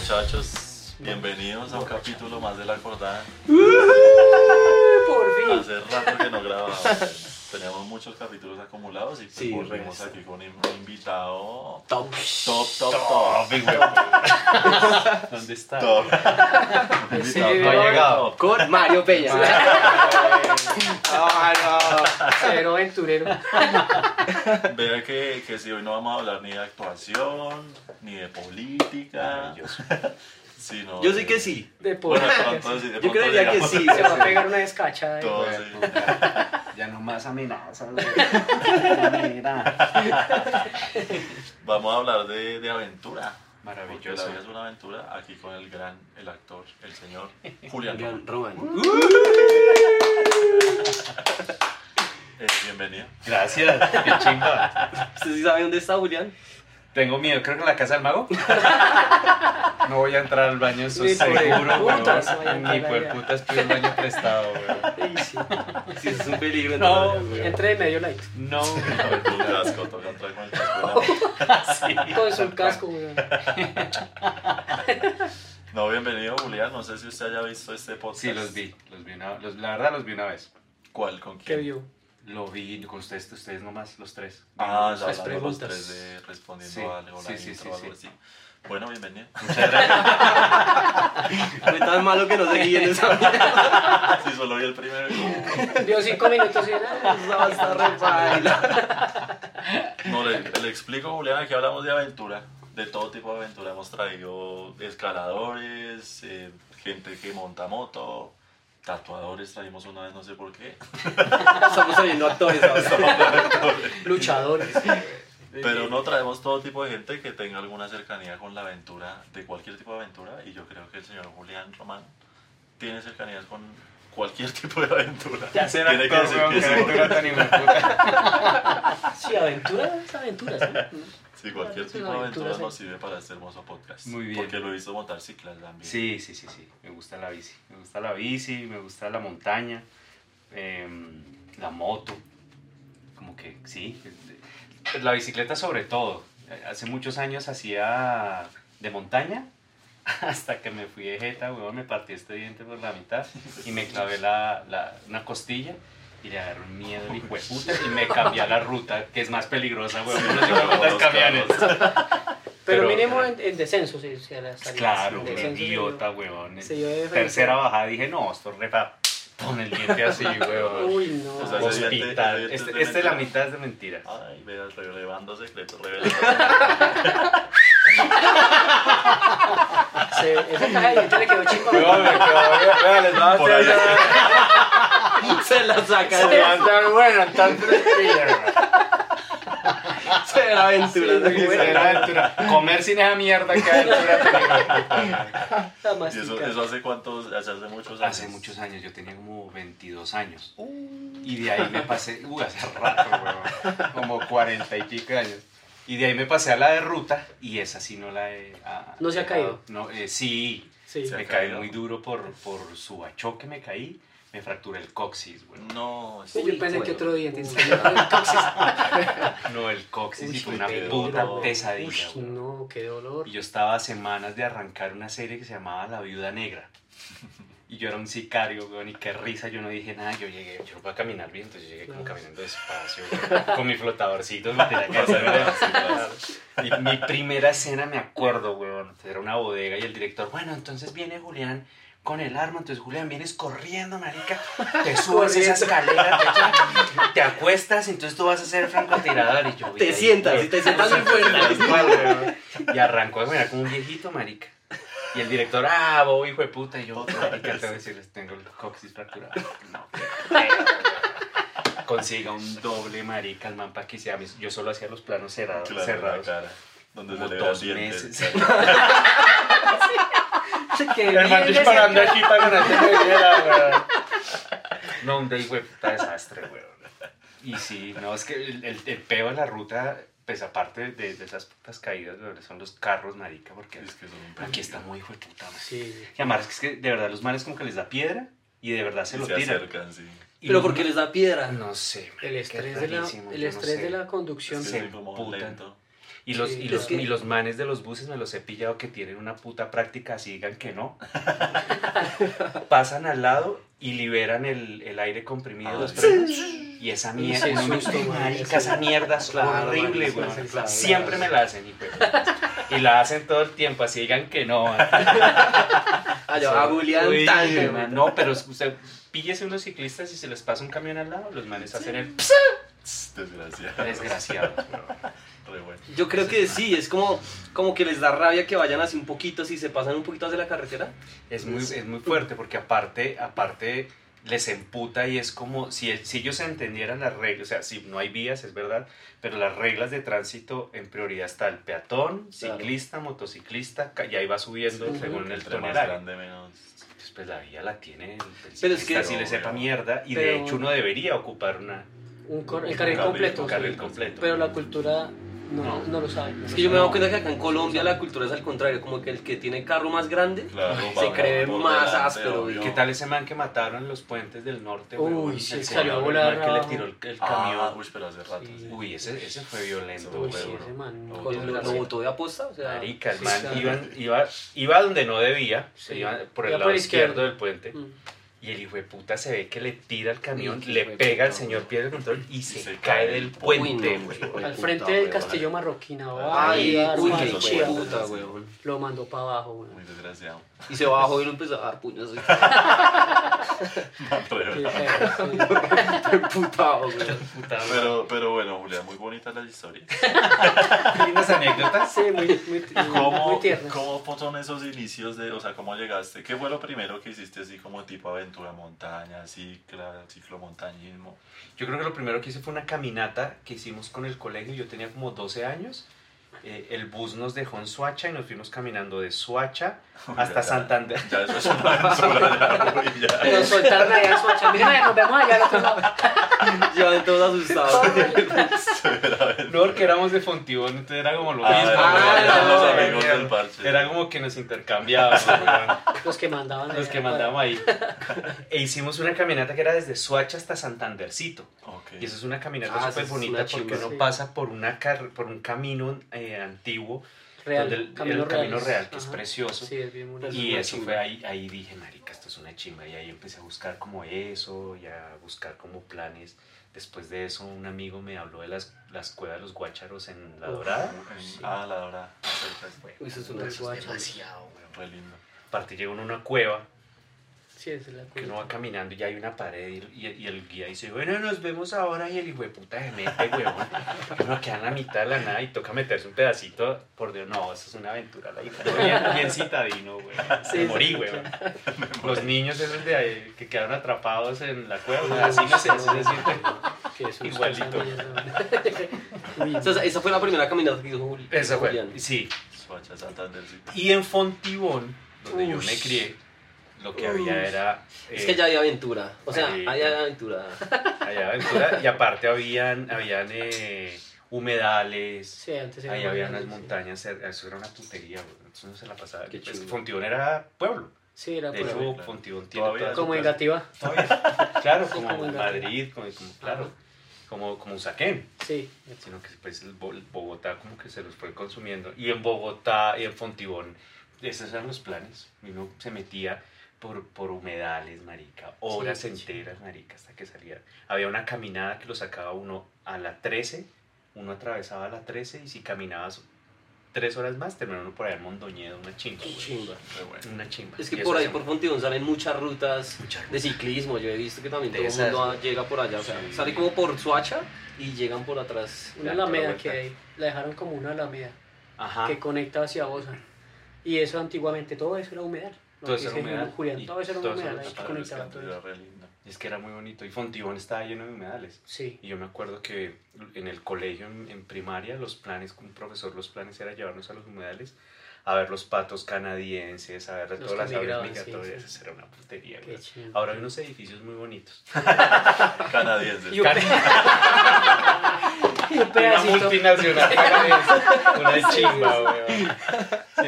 muchachos, bienvenidos a un capítulo más de La Acordada. Por fin. Hace rato que no grabábamos. Teníamos muchos capítulos acumulados y pues Sí, volvimos resto. aquí con un invitado Top. top, top, top. ¿Dónde está? Top. Sí, no ha top, llegado. top. Con Mario Peña. Ah, no. Cero aventurero. Vea que, que si hoy no vamos a hablar ni de actuación, ni de política, Yo sé que sí. De Bueno, pronto sí, de Yo creería que sí. Se va a pegar una descacha. de- Todo, sí. Ya no más amenazas. Vamos a hablar de, de aventura. Porque Maravilloso. la vida es una aventura aquí con el gran, el actor, el señor Julián. Julián Roman. Eh, bienvenido. Gracias, qué chimba. ¿Usted sí sabe dónde está Julián? Tengo miedo, creo que en la casa del mago. No voy a entrar al baño, eso Ni es seguro, weón. Ni por putas pido el baño prestado, weón. Sí. Sí, es un peligro. No, entre de medio light. No, Tu casco, toca entrar con el casco. Con casco, weón. No, bienvenido Julián. No sé si usted haya visto este podcast. Sí, los vi, los vi una, los- la verdad los vi una vez. ¿Cuál? ¿Con ¿Qué quién? vio? Lo vi con ustedes, ustedes nomás, los tres. Ah, Las ya los preguntas. tres de respondiendo Sí, a algo, sí, la sí, intro sí, algo sí. así. Bueno, bienvenido. Muchas gracias. Fue tan malo que no seguí en esa vida. Sí, solo vi el primero. Vio cinco minutos y era. Está re baila. No, le, le explico, Julián, aquí hablamos de aventura, de todo tipo de aventura. Hemos traído escaladores, eh, gente que monta moto, tatuadores traímos una vez, no sé por qué. Estamos oyendo actores ahora. Luchadores. Pero no traemos todo tipo de gente que tenga alguna cercanía con la aventura, de cualquier tipo de aventura, y yo creo que el señor Julián Román tiene cercanías con cualquier tipo de aventura. Ya ser Tiene que decir que aventura tan. Sí, aventura es aventura. ¿Sí? Cualquier tipo de aventura, nos sirve para este hermoso podcast. Muy bien. Porque lo he visto montar ciclas también. Sí, sí, sí, sí. Me gusta la bici. Me gusta la bici, me gusta la montaña, em, la moto. Como que sí. La bicicleta sobre todo. Hace muchos años hacía de montaña. Hasta que me fui de jeta, weón, me partí este diente por la mitad y me clavé la, la- una costilla y le agarró un miedo el hijo de puta y me cambié a la ruta, que es más peligrosa, weón, con los camiones. Pero, Pero- mínimo en, en descenso, sí. sí, era salir. Claro, Descenso, un idiota, weón. Se dio de frente. Tercera bajada dije, no, esto es re pa- Pon el diente así, weón. Uy, no. O sea, Hospital. Este, de este la mitad es de mentira. Ay, vea, revelando secretos, revelando Se, esa caja de dientes le quedó chimba. Por ahí. Se la saca Se de la- bueno, tan Será aventura, Sí, sí, bueno. será aventura. Comer sin esa mierda que aventura. La ¿Y mastica. eso, eso hace cuántos? Hace muchos años. Hace muchos años, yo tenía como 22 años. Y de ahí me pasé, uh, hace rato, weón, como 40 y pico años. Y de ahí me pasé a la de ruta y esa sí no la he... ah, ¿No se ha dejado. No, eh, sí, Sí. Se me caí caído. muy duro por, por su bachoque, me caí, me fracturé el coxis, weón. No, Sí, yo pensé que otro diente. No, el coxis y Uy, fue una puta dolor. pesadilla, Uy, no, qué dolor. Y yo estaba a semanas de arrancar una serie que se llamaba La Viuda Negra. Y yo era un sicario, weón, y qué risa, yo no dije nada, yo llegué, yo no puedo caminar bien, entonces llegué como caminando despacio, weón, con mi flotadorcito, me tenía que hacer, Y mi primera escena me acuerdo, weón, era una bodega y el director, bueno, entonces viene Julián con el arma, entonces Julián, vienes corriendo, marica, te subes esa escalera, te, te acuestas, entonces tú vas a ser francotirador, y yo... Te "Uy, sientas, y te sientas muy fuerte. y arrancó a caminar como un viejito, marica. Y el director, ah, bobo, hijo de puta. Y yo, marica, tengo que decirles, tengo el coxis fracturado. No. Consiga un doble, marica, el man, para que sea. mis- Yo solo hacía los planos cerrados. claro, cerrados. cara. Donde Como se le dos diente. meses. Que El de cerca. aquí para que no un hijo de puta desastre, weón. Y sí, no, es que el, el, el peo de la ruta, pues aparte de, de esas putas caídas, weón, son los carros, marica, porque Es que son un aquí está muy hijo de puta, man. Sí. Y además es que de verdad los manes como que les da piedra y de verdad se Y lo se tiran. acercan, sí. Y Pero no- porque les da piedra. No sé, El estrés, es de la, el no estrés sé. de la conducción. Es Se lento. Y los, y, los, es que- y los manes de los buses me los he pillado que tienen una puta práctica, así digan que no. Pasan al lado y liberan el, el aire comprimido de los Ah. Y esa mierda, no susto, marica, esa mierda es Claro, horrible, güey. claro, Siempre claro. me la hacen, de puta. Y la hacen todo el tiempo, así digan que no. Allá a Julián Uy, Tange, man, No, pero usted píllese unos ciclistas y se les pasa un camión al lado, los manes hacen el Desgraciado. desgraciado. Re bueno. Yo creo que sí, es como, como que les da rabia que vayan así un poquito, si se pasan un poquito hacia la carretera. Es muy, es muy fuerte porque aparte, aparte les emputa y es como si, si ellos entendieran las reglas, o sea, si no hay vías, es verdad, pero las reglas de tránsito en prioridad está el peatón, Claro. ciclista, motociclista, ca- y ahí va subiendo Sí. según el tonelaje. Entonces, pues la vía la tiene el, Pero es que- si le sepa mierda, y de hecho uno debería ocupar una, Un cor- el Un carril carril, completo. un sí. carril completo. Pero la cultura no, No. no. lo sabe. Es que yo me he dado cuenta que acá en Colombia la cultura es al contrario, como que el que tiene carro más grande Claro, se cree más delante, áspero, obvio. ¿Qué tal ese man que mataron en los puentes del norte? Uy, huevón? sí, El salió a el volar man que le tiró el, el Ah, camión. uy, pero hace rato. Sí. Uy, ese, ese fue violento, Uy, sí, ese man. ¿Lo botó de aposta? O sea, Marica, el man iba, iba, iba donde no debía, Sí. iba por el Iba lado por izquierdo del puente, Mm. Y el hijo de puta se ve que le tira el camión, Uy, qué le pega al puta, señor, güey. pierde el control y se, se cae cae del puente, güey. güey. Al puta, frente del weón. Castillo Marroquín. Ay, Ay, uy, qué Ay, chía. puta, weón. Lo mandó para abajo, güey. Muy desgraciado. Y se bajó y lo empezó a dar puños. así. Qué feo, sí. Emputado, weón. Puta, güey. Pero, pero bueno, Julia, muy bonitas las historias. Qué lindas anécdotas. Sí, muy, muy, muy, ¿Cómo, muy tiernas. ¿Cómo son esos inicios de, o sea, cómo llegaste? ¿Qué fue lo primero que hiciste así como tipo aventura montaña, cicla, ciclomontañismo? Yo creo que lo primero que hice fue una caminata que hicimos con el colegio, yo tenía como 12 años. Eh, el bus nos dejó en Suacha y nos fuimos caminando de Suacha hasta Santander. Ya eso es una ya, uy, ya. Nos soltaron allá en Soacha. Miren, nos vemos allá al otro lado. Llevan todos asustados. No, porque éramos de Fontibón, entonces era como lo Ah, mismo. ah, los amigos Era- del parche. Era como que nos intercambiábamos. Los que mandaban. los allá que mandamos ahí. E hicimos una caminata que era desde Suacha hasta Santandercito. Y eso es una caminata Ah, súper bonita porque uno Sí. pasa por, una car- por un camino eh, antiguo, Real, donde el, camino el camino real. real, que es Ajá. precioso. Sí, es bien bonito. Y eso fue ahí, ahí dije, marica, esto es una chimba. Y ahí empecé a buscar como eso, y a buscar como planes. Después de eso, un amigo me habló de las, las cuevas de los guácharos en La Uf. Dorada. En- Ah, la Dorada. Uy, eso es una eso es demasiado, weón. Re lindo. Aparte llegó a una cueva, Sí, esa es la que uno va caminando y ya hay una pared y, y- y el guía dice, bueno, nos vemos ahora y el hijo de puta se mete, huevón. Uno queda en la mitad de la nada y toca meterse un pedacito, por Dios, no, eso es una aventura, la hija. Bien, bien citadino, güey. Sí, Me morí, sí, güey. Los niños esos de ahí que quedaron atrapados en la cueva, así no sé, así se Igualito. Esa fue la primera caminata que hizo Juli- Esa fue, Julián. sí. Y en Fontibón, donde yo me crié, lo que había era... Es eh, que ya hay aventura. O sea, Marica. hay aventura. Allá aventura, y aparte habían, habían eh, humedales, Sí, antes ahí había unas grande, sí. montañas, cer- eso era una putería, eso no se la pasaba. Qué Pues. Fontibón era pueblo, Sí, era de por hecho. Fontibón tiene Todavía todas- Como en. Gativa. Todavía, claro, Sí, como, como en Gativa. Madrid, como, como- claro, como, como Usaquén, Sí. sino que pues Bogotá como que se los fue consumiendo. Y en Bogotá y en Fontibón, esos eran los planes. Uno se metía por, por humedales, marica, horas Sí, sí. enteras, marica, hasta que salía. Había una caminada que lo sacaba uno a la 13, uno atravesaba la 13 y si caminabas tres horas más, terminaba uno por allá en Mondoñedo, una chimba. Chimba. Bueno. Una chimba. Es que por ahí, por Fontibón, salen muchas rutas Muchas de ciclismo. Yo he visto que también De todo el mundo ¿no? llega por allá. O sea, Sí. sale como por Suacha y llegan por atrás. Una alameda que hay. La dejaron como una alameda Ajá. que conecta hacia Bosa. Y eso antiguamente, todo eso era humedal. Todo eso era humedal. Julián, Y todo eso era humedal. que todo eso. lindo. Es que era muy bonito. Y Fontibón estaba lleno de humedales. Sí. Y yo me acuerdo que en el colegio, en, en primaria, los planes, con un profesor, los planes era llevarnos a los humedales a ver los patos canadienses, a ver Los todas las aves sí, migratorias. sí. Eso era una putería. Ahora hay unos edificios muy bonitos. Canadienses. Y un, pe- y un Una pedacito. multinacional canadiense. Una chimba, güey.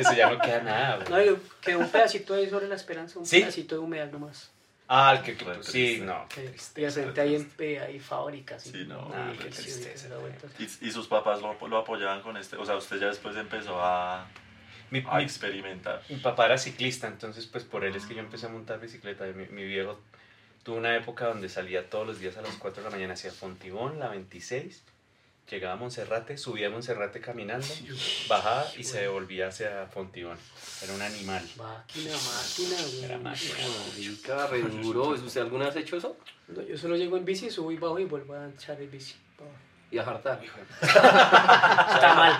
Eso ya no queda nada, No, güey. y quedó un pedacito ahí sobre la esperanza, un ¿Sí? pedacito de humedal nomás. Ah, el que, que- sí, no. Sí, triste, Y de repente re ahí en, hay fábricas. Sí, no, Ah, y- qué y- sí, tristeza, da vueltas. Y, y sus papás lo, lo apoyaban con este, o sea, usted ya después empezó a, Mi, a mi- experimentar. mi papá era ciclista, entonces pues por él es que yo empecé a montar bicicleta. Mi, mi viejo tuvo una época donde salía todos los días a las 4 de la mañana hacia Fontibón, la 26, llegaba a Monserrate, subía a Monserrate caminando, bajaba y se devolvía hacia Fontibón. Era un animal. Máquina, máquina. güey. Era máquina. Marica, re duro. ¿Usted alguna vez ha hecho eso? No, Yo solo llego en bici, subo y bajo y vuelvo a echar el bici. Y a jartar. Está mal.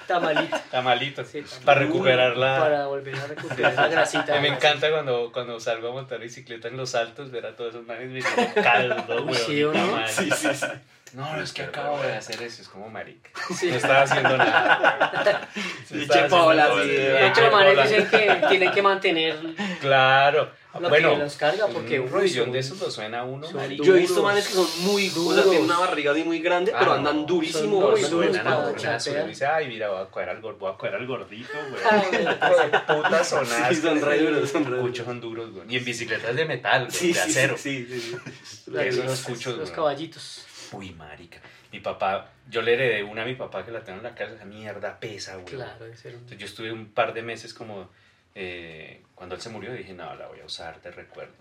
Está malito. Está malito. Sí, está Para mal. recuperar la... Para volver a recuperar la grasita. Me encanta cuando, cuando salgo a montar bicicleta en los altos, ver a todos esos manes viniendo caldo, weón. sí, ¿o no? Sí, sí, sí. No, es que acabo de hacer eso, es como marica. Sí. No estaba haciendo nada. Che Paola, sí. De hecho, los manes dicen que tienen que mantener Claro. Lo bueno, que los carga porque un son- de esos lo suena a uno. Yo he visto manes que son muy duros. O sea, tienen una barriga así muy grande, Ah, pero andan durísimo. Muy duros suenan a. Y dice, ay, mira, voy a coger al, voy a coger al gordito, güey. Güey. Hijo de puta sonaste. Sí, son re duros, son re duros. Cuchos son duros, güey. Y en bicicletas de metal, güey, Sí, de acero. sí, sí, sí. Eso Los- los escucho, Los güey. caballitos. Uy, marica. Mi papá, yo le heredé una a mi papá que la tengo en la casa. Esa mierda pesa, güey. Claro, Entonces yo estuve un par de meses como, eh, cuando él se murió, dije, no, la voy a usar de recuerdo.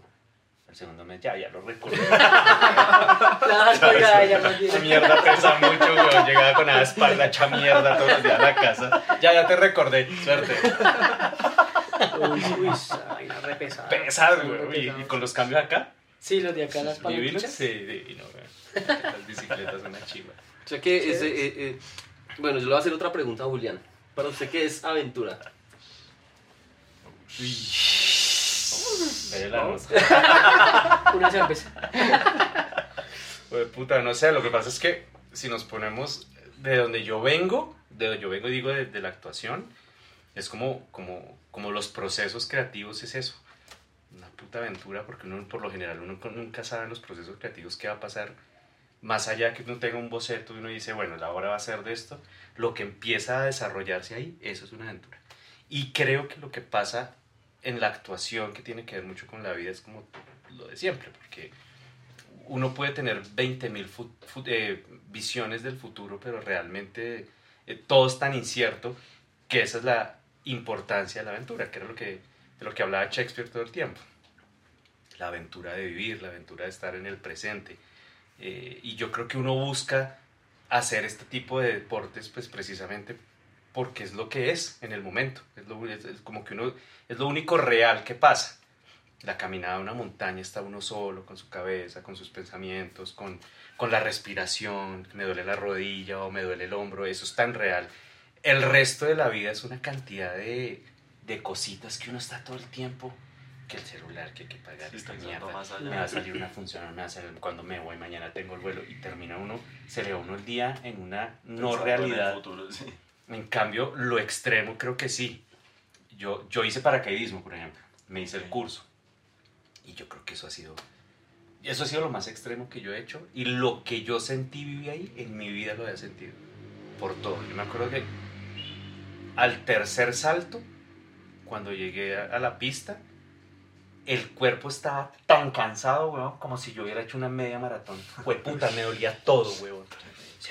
El segundo mes, ya, ya lo recuerdo. Claro, ya más bien. Esa mierda pesa mucho, güey. Llegaba con la espalda hecha mierda todos los días a la casa. Ya, ya te recordé, suerte. Uy, uy, vaina re pesada. Re güey. Y, con los cambios acá, Sí, los de acá, las divinos, palanquitas. sí, divino, güey. Las bicicletas son una chiva. O sea que ese, eh, eh, bueno, yo le voy a hacer otra pregunta a Julián. Para usted, ¿qué es aventura? La nota. Una cerveza. Güey, puta, no sé, lo que pasa es que si nos ponemos de donde yo vengo, de donde yo vengo digo de, de la actuación, es como, como, como los procesos creativos es eso. Una puta aventura porque uno por lo general uno nunca sabe en los procesos creativos qué va a pasar. Más allá que uno tenga un boceto y uno dice, bueno, la hora va a ser de esto, lo que empieza a desarrollarse ahí, eso es una aventura. Y creo que lo que pasa en la actuación, que tiene que ver mucho con la vida, es como lo de siempre, porque uno puede tener 20.000 fu- fu- eh, visiones del futuro, pero realmente eh, todo es tan incierto que esa es la importancia de la aventura, que era lo que, de lo que hablaba Shakespeare todo el tiempo. La aventura de vivir, la aventura de estar en el presente. Eh, y yo creo que uno busca hacer este tipo de deportes pues precisamente porque es lo que es en el momento. Es, lo, es- es como que uno, es lo único real que pasa la caminada a una montaña está uno solo, con su cabeza, con sus pensamientos, con, con la respiración, me duele la rodilla o me duele el hombro, eso es tan real. El resto de la vida es una cantidad de, de cositas que uno está todo el tiempo, que el celular, que hay que pagar Sí, esta mierda, más allá. me va a salir una función, me va a salir cuando me voy, mañana tengo el vuelo, y termina uno, se le va uno el día en una no Pensando en el realidad. futuro, sí. En cambio, lo extremo creo que sí. Yo, yo hice paracaidismo, por ejemplo. Me hice el curso. Y yo creo que eso ha sido... Eso ha sido lo más extremo que yo he hecho. Y lo que yo sentí, viví ahí, en mi vida lo había sentido. Por todo. Yo me acuerdo que al tercer salto, cuando llegué a, a la pista, el cuerpo estaba tan cansado, weón, como si yo hubiera hecho una media maratón. Fue puta, me dolía todo, weón.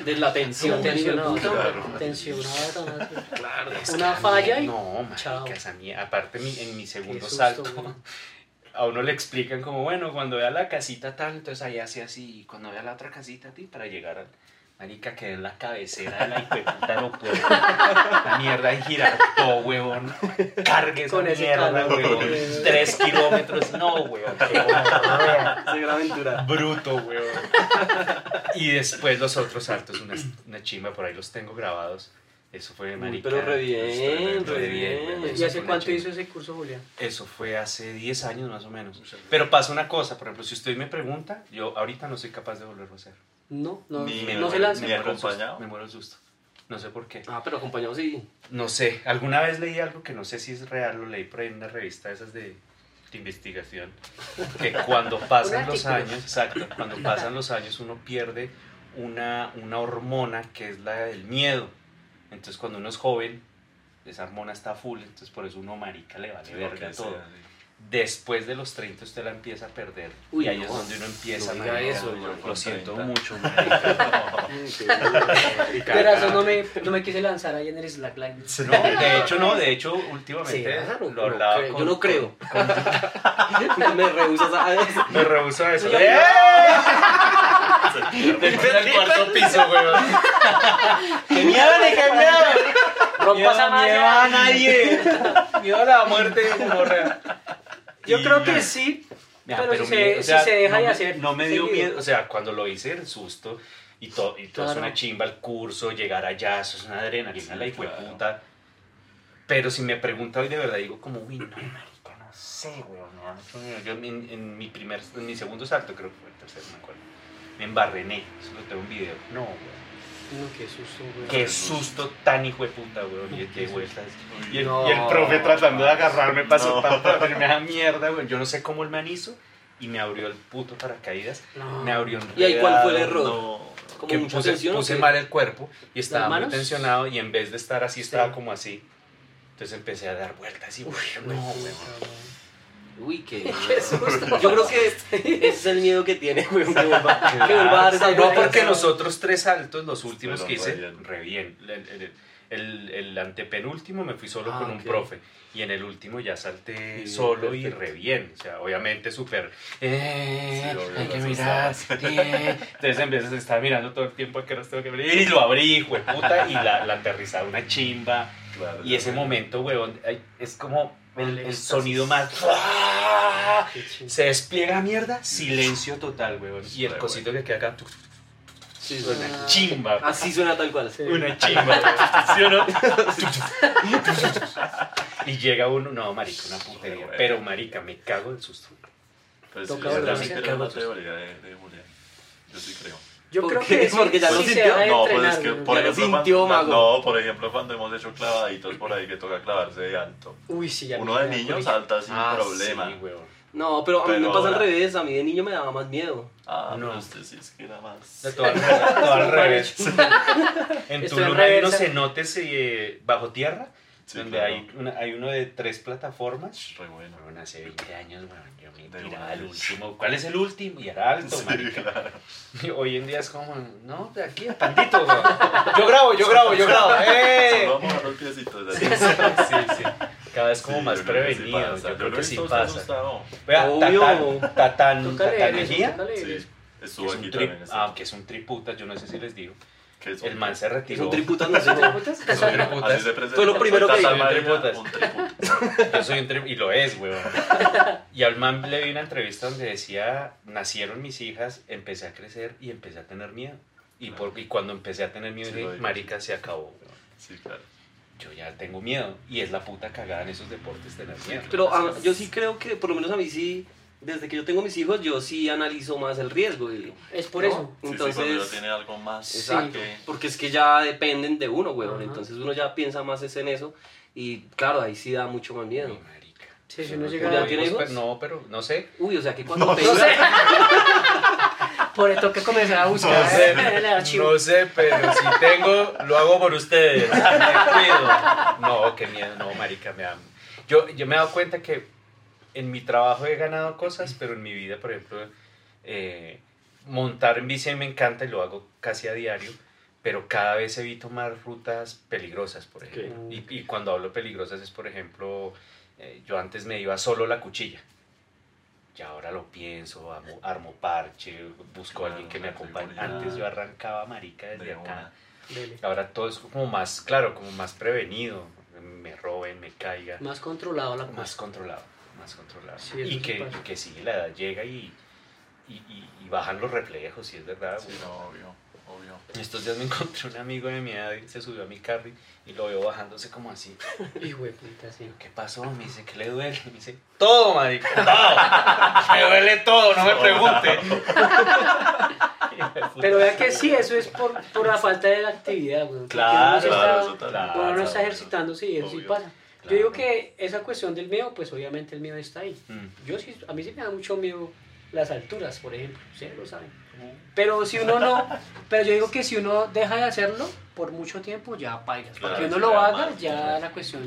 De la tensión. Tensionado. Claro. Tensionado. Claro. Es Una que a falla mí- y No, chao. marica, esa mie- Aparte, mi- en mi segundo susto, salto, a uno le explican como, bueno, cuando vea la casita tal, entonces ahí hace así, y cuando vea la otra casita ti, para llegar al... Marica, quedé en la cabecera de la hijueputa aeropuerto. La mierda en Girardot, huevón. Cargue esa Con ese mierda, huevón. huevón. Tres kilómetros. No, huevón. qué. Esa gran aventura. Bruto, huevón. Y después los otros saltos, una, una chimba, por ahí los tengo grabados. Eso fue, marica. pero re bien, estoy re bien. huevón. ¿Y hace cuánto hizo ese curso, Julián? Eso fue hace 10 años más o menos. Pero pasa una cosa, por ejemplo, si usted me pregunta, yo ahorita no soy capaz de volverlo a hacer. No, no, Ni- no se lanza. ni- Me acompañado? Me muero el susto. No sé por qué. Ah, pero acompañados sí. No sé, alguna vez leí algo que no sé si es real, lo leí por ahí en una revista de esas de, de investigación, que cuando pasan los años, exacto, cuando pasan los años uno pierde una, una hormona que es la del miedo. Entonces cuando uno es joven, esa hormona está full, entonces por eso uno marica le vale Lo verga todo. sea, sí. Después de los 30 usted la empieza a perder. Uy, y ahí no. es donde uno empieza No a eso, yo Lo con siento 30. mucho, marica. Pero eso no me, no me quise lanzar ahí en el slackline. No, de hecho no, de hecho Sí, últimamente claro, lo No hablaba creo, con- yo no creo. me rehusas a eso. Me rehuso a eso. ¡Eh! Después del cuarto piso, weón. ¡Que miedo, ni que miedo! Rompa esa Miedo, miedo a nadie. Miedo a la muerte de gonorrea. Yo Y- creo que sí, Mira, pero, si, se, si deja no de me- hacer. No me dio seguido. miedo, o sea, cuando lo hice el susto y todo, y todo es una chimba el curso, llegar allá, eso es una adrenalina, Sí, la hijo de claro. puta. Pero si me pregunta hoy de verdad, digo como, uy, no, marica, no sé, weón. Yo en, en mi primer, en mi segundo salto, creo que fue el tercero, no me acuerdo, me embarrené, eso lo tengo en video. No, weón. No, qué susto, güey. Qué susto tan hijo de puta, weón, y vueltas. Y el, No. y el profe tratando de agarrarme para No. soltar, para hacerme esa mierda, weón. Yo no sé cómo el man hizo y me abrió el puto paracaídas. No. Me abrió un ¿Y ahí cuál fue el error? No. Como que mucha puse, tensión. ¿o puse qué? mal el cuerpo y estaba ¿Las muy tensionado y en vez de estar así Sí. estaba como así. Entonces empecé a dar vueltas y Uy, weón, no, güey, weón. Uy, qué. Qué susto. Yo creo que ese es el miedo que tiene, weón, que vuelva, que vuelva a dar esa No, porque los otros tres saltos, los últimos Fueron que hice, re bien. re bien. El, el- antepenúltimo me fui solo Ah, con un profe. Y en el último ya salté Sí, solo y re bien. O sea, obviamente súper. Eh, Sí, obvio, hay que mirar. eh. Entonces en vez de estar mirando todo el tiempo a que los tengo que abrir. Y lo abrí, hijo de puta. Y la, la aterrizada una chimba. Claro, Y ese momento, weón, es como el, sonido más. Qué ching- Se despliega mierda, silencio total, weón. Y el cosito que queda acá. Sí. Una chimba. Así suena tal cual. Sí. Una chimba, ¿sí o no? y llega uno, no, marica, una putería. Bueno. Pero, marica, me cago del susto. Pero sí, Toca yo en Julián. Yo sí creo. Yo ¿Por creo qué? que sí, Porque ya lo sí se sintió. No, pues es que, por Ya lo ejemplo, sintió, cuando, mago. no, por ejemplo, cuando hemos hecho clavaditos por ahí que toca clavarse de alto. Uy, sí, ya Uno me de da por ahí. salta sin Ah, problema. Sí. No, pero a mí Pero me pasa al ahora- revés. A mí de niño me daba más miedo. Ah, No. no, usted sí es que era más. De todo al revés. todo al revés. En Estoy Tulum al hay revés, unos cenotes eh, bajo tierra, Sí, donde claro. hay, una- hay uno de tres plataformas. Re bueno. Bueno, hace 20 años, bueno, yo me De tiraba al último. ¿Cuál es el último? Y era alto, Sí, marica. claro. Y hoy en día es como, no, de aquí a pandito, weón. Yo grabo, yo grabo, yo grabo. ¡Eh! Vamos a los piecitos. Sí, así. sí, sí. Cada vez como Sí, más yo creo que sí prevenido. pasa. Yo creo que sí pasa. Vea, Obvio. Tatán, Tatán, Toca leer eso, Tatanejía, toca leer Sí, eso. estuvo que es aquí un también. trip, está. ah, es un triputas, es El un- man se Es retiró. un triputas, sé. ¿Son putas? Es un triputas. Así se presenta. Fue lo primero Soy que triputas. Un triputas. Yo soy un tri- y lo es, weón. Y al man le vi una entrevista donde decía, nacieron mis hijas, empecé a crecer y empecé a tener miedo. Y, por, y cuando empecé a tener miedo, Sí, dije, dijo. marica, se acabó, weón. Sí, claro. Yo ya tengo miedo. Y es la puta cagada en esos deportes tener miedo. Pero ah, yo sí creo que, por lo menos a mí sí, desde que yo tengo mis hijos, yo sí analizo más el riesgo. y- Es por ¿no? eso. Sí, sí, Entonces, ya tiene algo más. exacto. que- Porque es que ya dependen de uno, weón. Ajá. Entonces uno ya piensa más es en eso. Y claro, ahí sí da mucho más miedo. Sí, si uno no llega ¿Ya tiene hijos, No, pero no sé. Uy, o sea que cuando te No sé. Por eso que comenzar a buscar No sé, archivo. no sé, pero si tengo, lo hago por ustedes. Me cuido. No, qué miedo, no, marica, me da. Yo, yo me he dado cuenta que en mi trabajo he ganado cosas, pero en mi vida, por ejemplo, eh, montar en bici me encanta y lo hago casi a diario, pero cada vez evito más rutas peligrosas, por ejemplo. Ok. Y, y cuando hablo peligrosas es, por ejemplo, eh, yo antes me iba solo la cuchilla. Y ahora lo pienso, armo, armo parche, busco a alguien que me acompañe. Antes yo arrancaba marica desde De acá. Dele. Ahora todo es como más, claro, como más prevenido. Me roben, me caiga. Más controlado la Más cosa. controlado, más controlado. Sí, y, sí que, y que sí, la edad llega y, y, bajan los reflejos, si es verdad. Sí, güey. no, obvio, obvio. Estos días me encontré un amigo de mi edad y se subió a mi carro y, lo veo bajándose como así. Hijo de puta, sí. ¿Qué pasó? Me dice, ¿qué le duele? Me dice, todo, marica, todo. Me duele todo, no me pregunte. Pero vea que sí, eso es por, por la falta de la actividad, güey. Claro, uno claro, está- también. Uno no Claro, está ejercitándose y eso sí pasa. Claro. Yo digo que esa cuestión del miedo, pues obviamente el miedo está ahí. Mm. Yo sí, a mí sí me da mucho miedo las alturas, por ejemplo, ustedes lo saben. Pero si uno no, pero yo digo que si uno deja de hacerlo por mucho tiempo, ya. Porque Claro, uno sí, lo haga, mal, ya la cuestión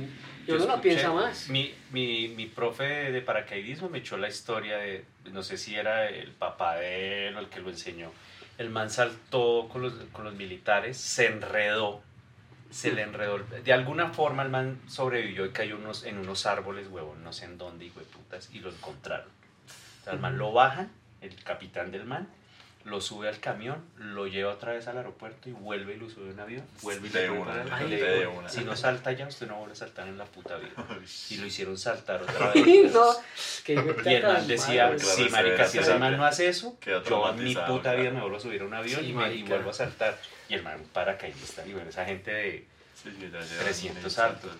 Y uno escuché- piensa más. Mi, mi, mi profe de paracaidismo me echó la historia de, no sé si era el papá de él o el que lo enseñó. El man saltó con los, con los militares, se enredó, se le enredó. De alguna forma el man sobrevivió y cayó unos, en unos árboles, huevón, no sé en dónde, hijo de putas, y lo encontraron. O sea, el man lo bajan, el capitán del man, lo sube al camión, lo lleva otra vez al aeropuerto y vuelve y lo sube a un avión, vuelve y una, le de una. si no salta ya, usted no vuelve a saltar en la puta vida. Y lo hicieron saltar otra vez. no. Que Y el man decía, Claro, sí, marica, si se ese man no hace eso, yo en mi puta vida me vuelvo a subir a un avión Sí, y, me, y vuelvo a saltar. Y el man paracaidista, y bueno, esa gente de... Sí, sí, ya llevan 300 mil saltos.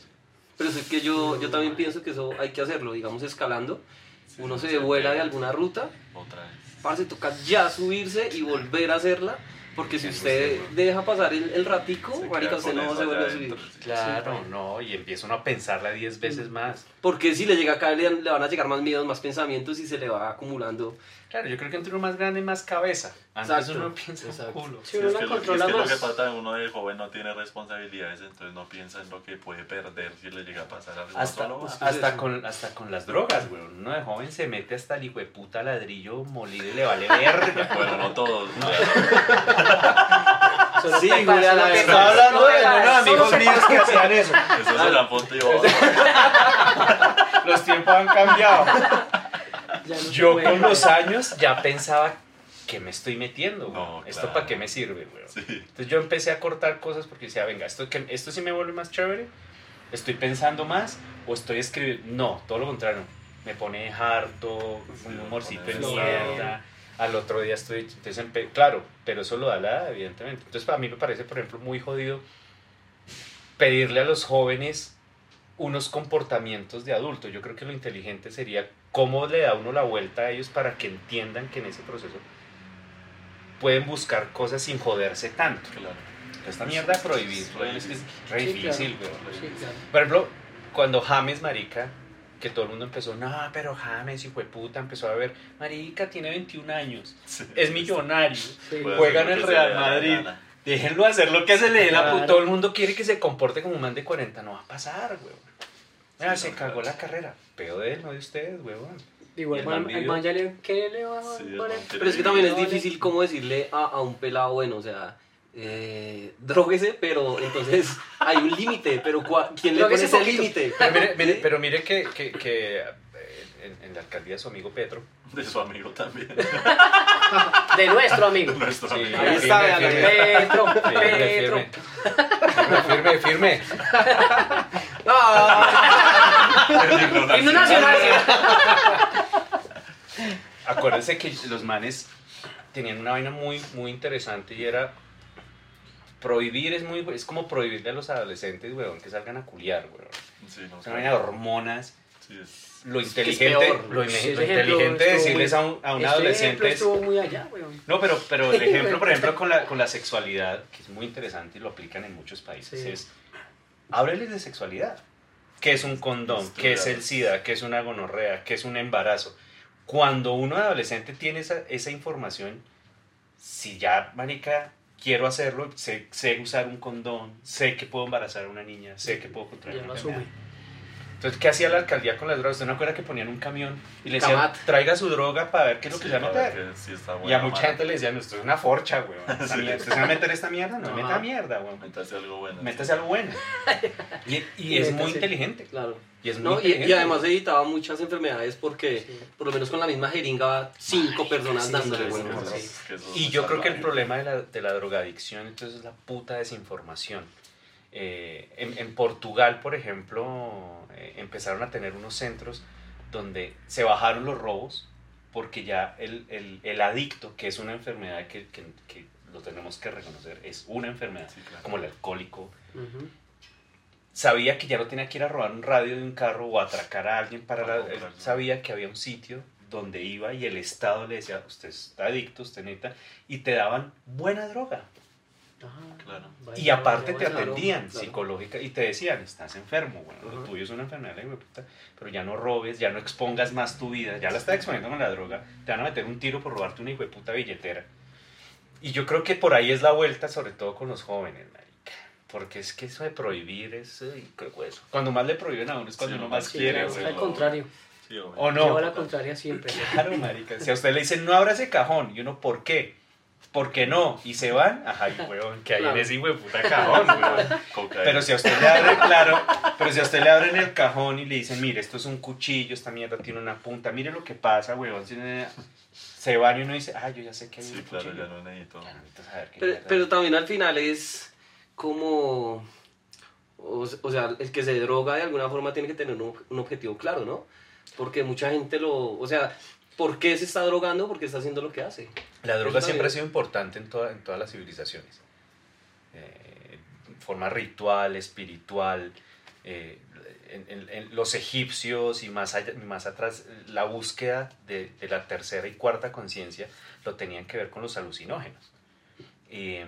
Pero es que yo, yo también pienso que eso hay que hacerlo, digamos, escalando. Sí, Uno se vuela de alguna ruta, Otra vez. parce, toca ya subirse y volver a hacerla. Porque si Sí, usted deja pasar el, el ratico, Se marica, usted no se vuelve a subir. Claro, no, y empieza uno a pensarla 10 veces más. Porque si le llega a caer, le, le van a llegar más miedos, más pensamientos y se le va acumulando. Claro, yo creo que entre uno más grande, más cabeza. Antes Exacto. uno piensa en culo. Si Sí, uno es la que, lo, es que lo que pasa, uno de joven no tiene responsabilidades, entonces no piensa en lo que puede perder si le llega a pasar algo. Hasta, Solo va. hasta, con, hasta con las drogas, güey. Uno de joven se mete hasta el hijo de puta ladrillo molido y le vale verga. Bueno, no todos. ¿no? Solo Sí, güey, a la pasa. Estaba hablando de No, unos solo amigos míos que hacían eso. Eso punto y bajo. Los tiempos han cambiado. Ya no se Yo puede. con los años ya pensaba que me estoy metiendo, güey? No, ¿Esto claro. para qué me sirve, güey? Sí. Entonces yo empecé a cortar cosas porque decía, venga, esto, que, esto sí me vuelve más chévere, estoy pensando más o estoy escribiendo. No, todo lo contrario. Me pone harto, Sí, un humorcito en mierda. Al otro día estoy. Entonces, empe- claro, pero eso lo da la edad, evidentemente. Entonces, para mí me parece, por ejemplo, muy jodido pedirle a los jóvenes unos comportamientos de adulto. Yo creo que lo inteligente sería cómo le da uno la vuelta a ellos para que entiendan que en ese proceso pueden buscar cosas sin joderse tanto. Claro. Esta mierda de prohibir, es es re Sí, difícil, claro. weón. Sí, claro. Por ejemplo, cuando James, marica, que todo el mundo empezó, no, pero James, hijo de puta, empezó a ver, marica, tiene 21 años, Sí. es millonario, juega en el Real Madrid. gana. déjenlo hacer lo que se le dé la puta, todo el mundo quiere que se comporte como un man de 40, no va a pasar, weón. Ah, Sí, se no, cagó la carrera, pero de él, no de ustedes, weón. Igual el man, man el vivió. man ya le, ¿qué le va a Sí, Pero es que también es Vale. difícil como decirle a, a un pelado, bueno, o sea, eh, dróguese, pero entonces hay un límite, pero cua- ¿quién le pone ese límite? Pero mire, mire- pero mire que, que, que, eh, en, en la alcaldía de su amigo Petro, De su amigo también. De nuestro amigo. Nuestro Sí, amigo. Ahí está, vean, Petro, firme, Petro. firme, firme, firme, firme. Himno nacional. Acuérdense que los manes tenían una vaina muy, muy interesante y era prohibir es muy es como prohibirle a los adolescentes, weón, que salgan a culiar, weón. Sí, no Es una vaina de hormonas. Sí, es- Lo es inteligente, peor. lo, lo ejemplo inteligente decirles muy- a un, a un Este adolescente es, estuvo muy allá, weón. No, pero, pero el ejemplo, por ejemplo, con la, con la sexualidad, que es muy interesante y lo aplican en muchos países, Sí. es hábleles de sexualidad. ¿Qué es un condón? ¿Qué es el SIDA? ¿Qué es una gonorrea? ¿Qué es un embarazo? Cuando uno adolescente tiene esa, esa información, si ya, marica, quiero hacerlo, sé, sé usar un condón, sé que puedo embarazar a una niña, sé que puedo contraer una enfermedad. Entonces, ¿qué hacía la alcaldía con las drogas? ¿Usted no acuerda que ponían un camión y le decían, Camat. traiga su droga para ver qué es lo que sí, se va a meter? ver que sí está Y a mucha gente le decían, esto es una forcha, weón. Esta Sí. ¿Usted se va a meter esta mierda? No, Ajá. meta mierda, weón. Métase algo bueno. Métase algo bueno. Y, y es muy inteligente. Claro. Y es muy No, y, inteligente. y además evitaba muchas enfermedades porque Sí. por lo menos con la misma jeringa va cinco personas sí, dándole, sí, bueno, Y yo creo que el problema de la, de la drogadicción entonces es la puta desinformación. Eh, en, en Portugal, por ejemplo, eh, empezaron a tener unos centros donde se bajaron los robos porque ya el, el- el adicto, que es una enfermedad que, que- que lo tenemos que reconocer, es una enfermedad, Sí, claro. como el alcohólico, Ujú. sabía que ya no tenía que ir a robar un radio de un carro o atracar a alguien para Para la- él sabía que había un sitio donde iba y el Estado le decía, usted está adicto, usted necesita, y te daban buena droga. Ah, Claro. vaya, Y aparte te atendían claro. psicológica y te decían, estás enfermo, bueno, lo tuyo es una enfermedad, pero ya no robes, ya no expongas más tu vida, ya la estás exponiendo con la droga, te van a meter un tiro por robarte una puta billetera. Y yo creo que por ahí es la vuelta, sobre todo con los jóvenes, marica. Porque es que eso de prohibir es hueso. Cuando más le prohíben a uno es cuando Sí, uno no, más sí, quiere, al contrario. Sí. ¿O no? Lleva la contraria siempre. Claro, marica. Si a usted le dicen no abra ese cajón, y uno, ¿por qué? ¿Por qué no? Y se van, ajá, y huevón, que hay Claro. en ese hijo puta cajón, huevón. Cocaína. Pero si a usted le abre, claro, pero si a usted le abren el cajón y le dicen, mire, esto es un cuchillo, esta mierda tiene una punta, mire lo que pasa, huevón. Se- van y uno dice, ah, yo ya sé que hay Sí, un claro, cuchillo. ya no necesito. Ya no necesito saber qué Pero, también al final es como... O, o sea, el que se droga de alguna forma tiene que tener un, un objetivo claro, ¿no? Porque mucha gente lo... O sea, ¿por qué se está drogando? Porque está haciendo lo que hace. La droga siempre ha sido importante en, toda- en todas las civilizaciones. Eh, forma ritual, espiritual. eh, en, en- en los egipcios y más, allá, más atrás, la búsqueda de, de la tercera y cuarta conciencia lo tenían que ver con los alucinógenos. Eh,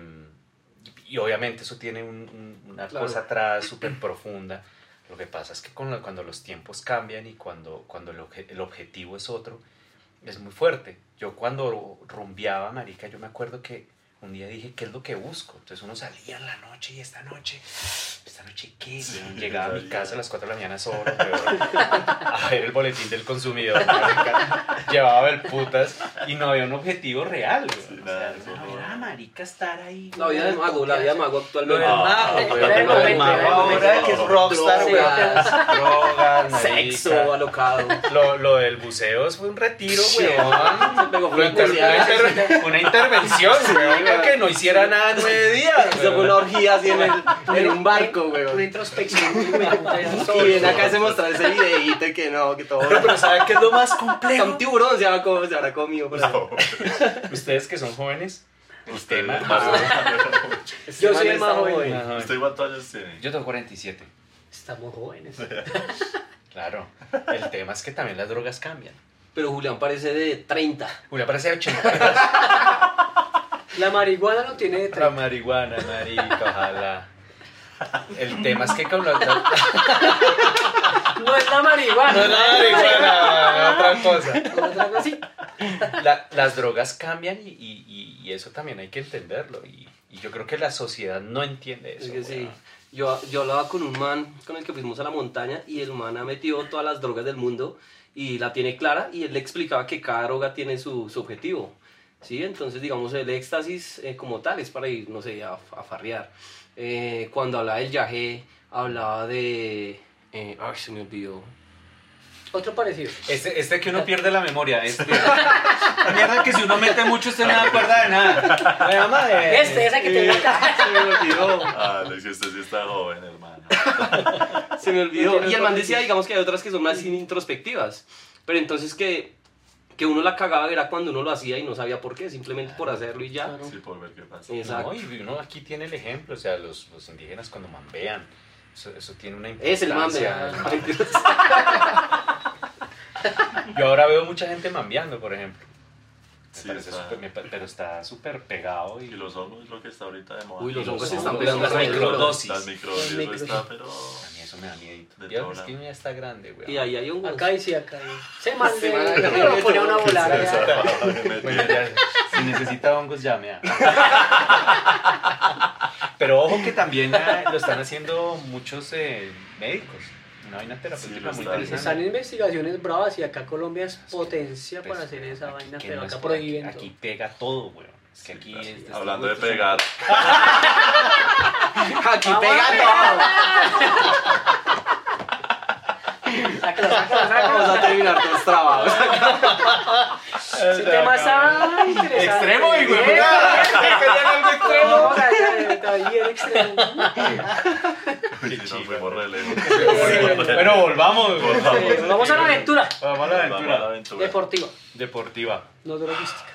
y obviamente eso tiene un- un- una Claro. cosa atrás súper profunda. Lo que pasa es que con la- cuando los tiempos cambian y cuando, cuando el, obje- el objetivo es otro, es muy fuerte. Yo cuando rumbeaba, marica, yo me acuerdo que un día dije, ¿qué es lo que busco? Entonces uno salía en la noche y esta noche, ¿esta noche qué? Sí? Llegaba a mi casa a las 4 de la mañana solo, weón, a ver el boletín del consumidor. Llevaba el putas y no había un objetivo real. Sí, O sea, no no. era marica estar ahí. La vida weón, mago, la vida del mago Lo actualmente. el ahora que es rockstar, Drogas. weón. Drogas. Sexo alocado. Lo, lo del buceo fue un retiro, weón. Una intervención, weón, para que no hiciera nada en nueve días. Eso fue una orgía así en, el, en un barco, Una weón. introspección. Y viene acá se mostrar ese videíto y que no, que todo. Pero ¿saben qué es lo más complejo? un tiburón se habrá, co- se habrá comido. por. No, Ustedes que son jóvenes, usted más Este Yo soy man el más joven. ¿Usted cuántos años tiene? yo tengo 47. Estamos jóvenes. Claro. El tema es que también las drogas cambian. Pero Julián parece de 30. Julia parece de 80. La marihuana lo tiene de La 30. marihuana, marica, ojalá. El tema es que con la- No es la marihuana. no es la marihuana, otra cosa. Otra cosa sí. La- las drogas cambian y, y- y- y eso también hay que entenderlo. Y, y yo creo que la sociedad no entiende eso. Es que sí. weón. Yo, yo hablaba con un man con el que fuimos a la montaña y el man ha metido todas las drogas del mundo y la tiene clara y él le explicaba que cada droga tiene su, su objetivo. ¿Sí? Entonces, digamos, el éxtasis eh, como tal es para ir, no sé, a, a farrear. Eh, cuando hablaba del viaje, hablaba de... eh, ay, se me olvidó. Otro parecido. Este, este que uno pierde la memoria. Este, mierda que si uno mete mucho usted no se acuerda de nada. Me llama de... Este, esa que te gusta. Se me olvidó. Ah, Alex, usted sí está joven, hermano. Se me olvidó. Y el man decía, digamos que hay otras que son más introspectivas. Pero entonces que, que uno la cagaba era cuando uno lo hacía y no sabía por qué, simplemente por hacerlo y ya. Claro. Sí, por ver qué pasa. Exacto. No, y uno aquí tiene el ejemplo, o sea, los, los indígenas cuando mambean, eso, eso tiene una importancia. Es el mame. Ah. Yo ahora veo mucha gente mambeando, por ejemplo. Me Sí, parece está- súper- me pero está súper pegado y, Y los hongos es lo que está ahorita de moda. Uy, los hongos están hongos, pegando las microdosis. Las microdosis, micro- está, pero... A mí eso me da miedo. Todo es que ya está grande, güey. Y ahí hay un... Acá y sí, acá y. Se man Se acá. lo pone a una esa- Bueno, ya, si necesita hongos, llame. ah. Pero ojo que también ah, lo están haciendo muchos eh, médicos. Una vaina terapéutica muy están. interesante. Están investigaciones bravas y acá Colombia es potencia Pues, para hacer esa aquí vaina, pero acá por aquí, prohíben Aquí todo. pega todo, güey. Es que aquí. Sí, es- Hablando de pegar, Aquí Vamos pega Sácalo, sácalo, todo. Vamos a terminar todos trabajos. Ese tema está interesante. Extremo, y güey. Bien, Querían algo extremo. No, ya, ya, está bien extremo. Uy, sí, nos fuimos re lejos. Bueno, volvamos. güey. Volvamos. Vamos a la aventura Vamos a la Vamos a la aventura. deportiva, Deportiva. no droguística.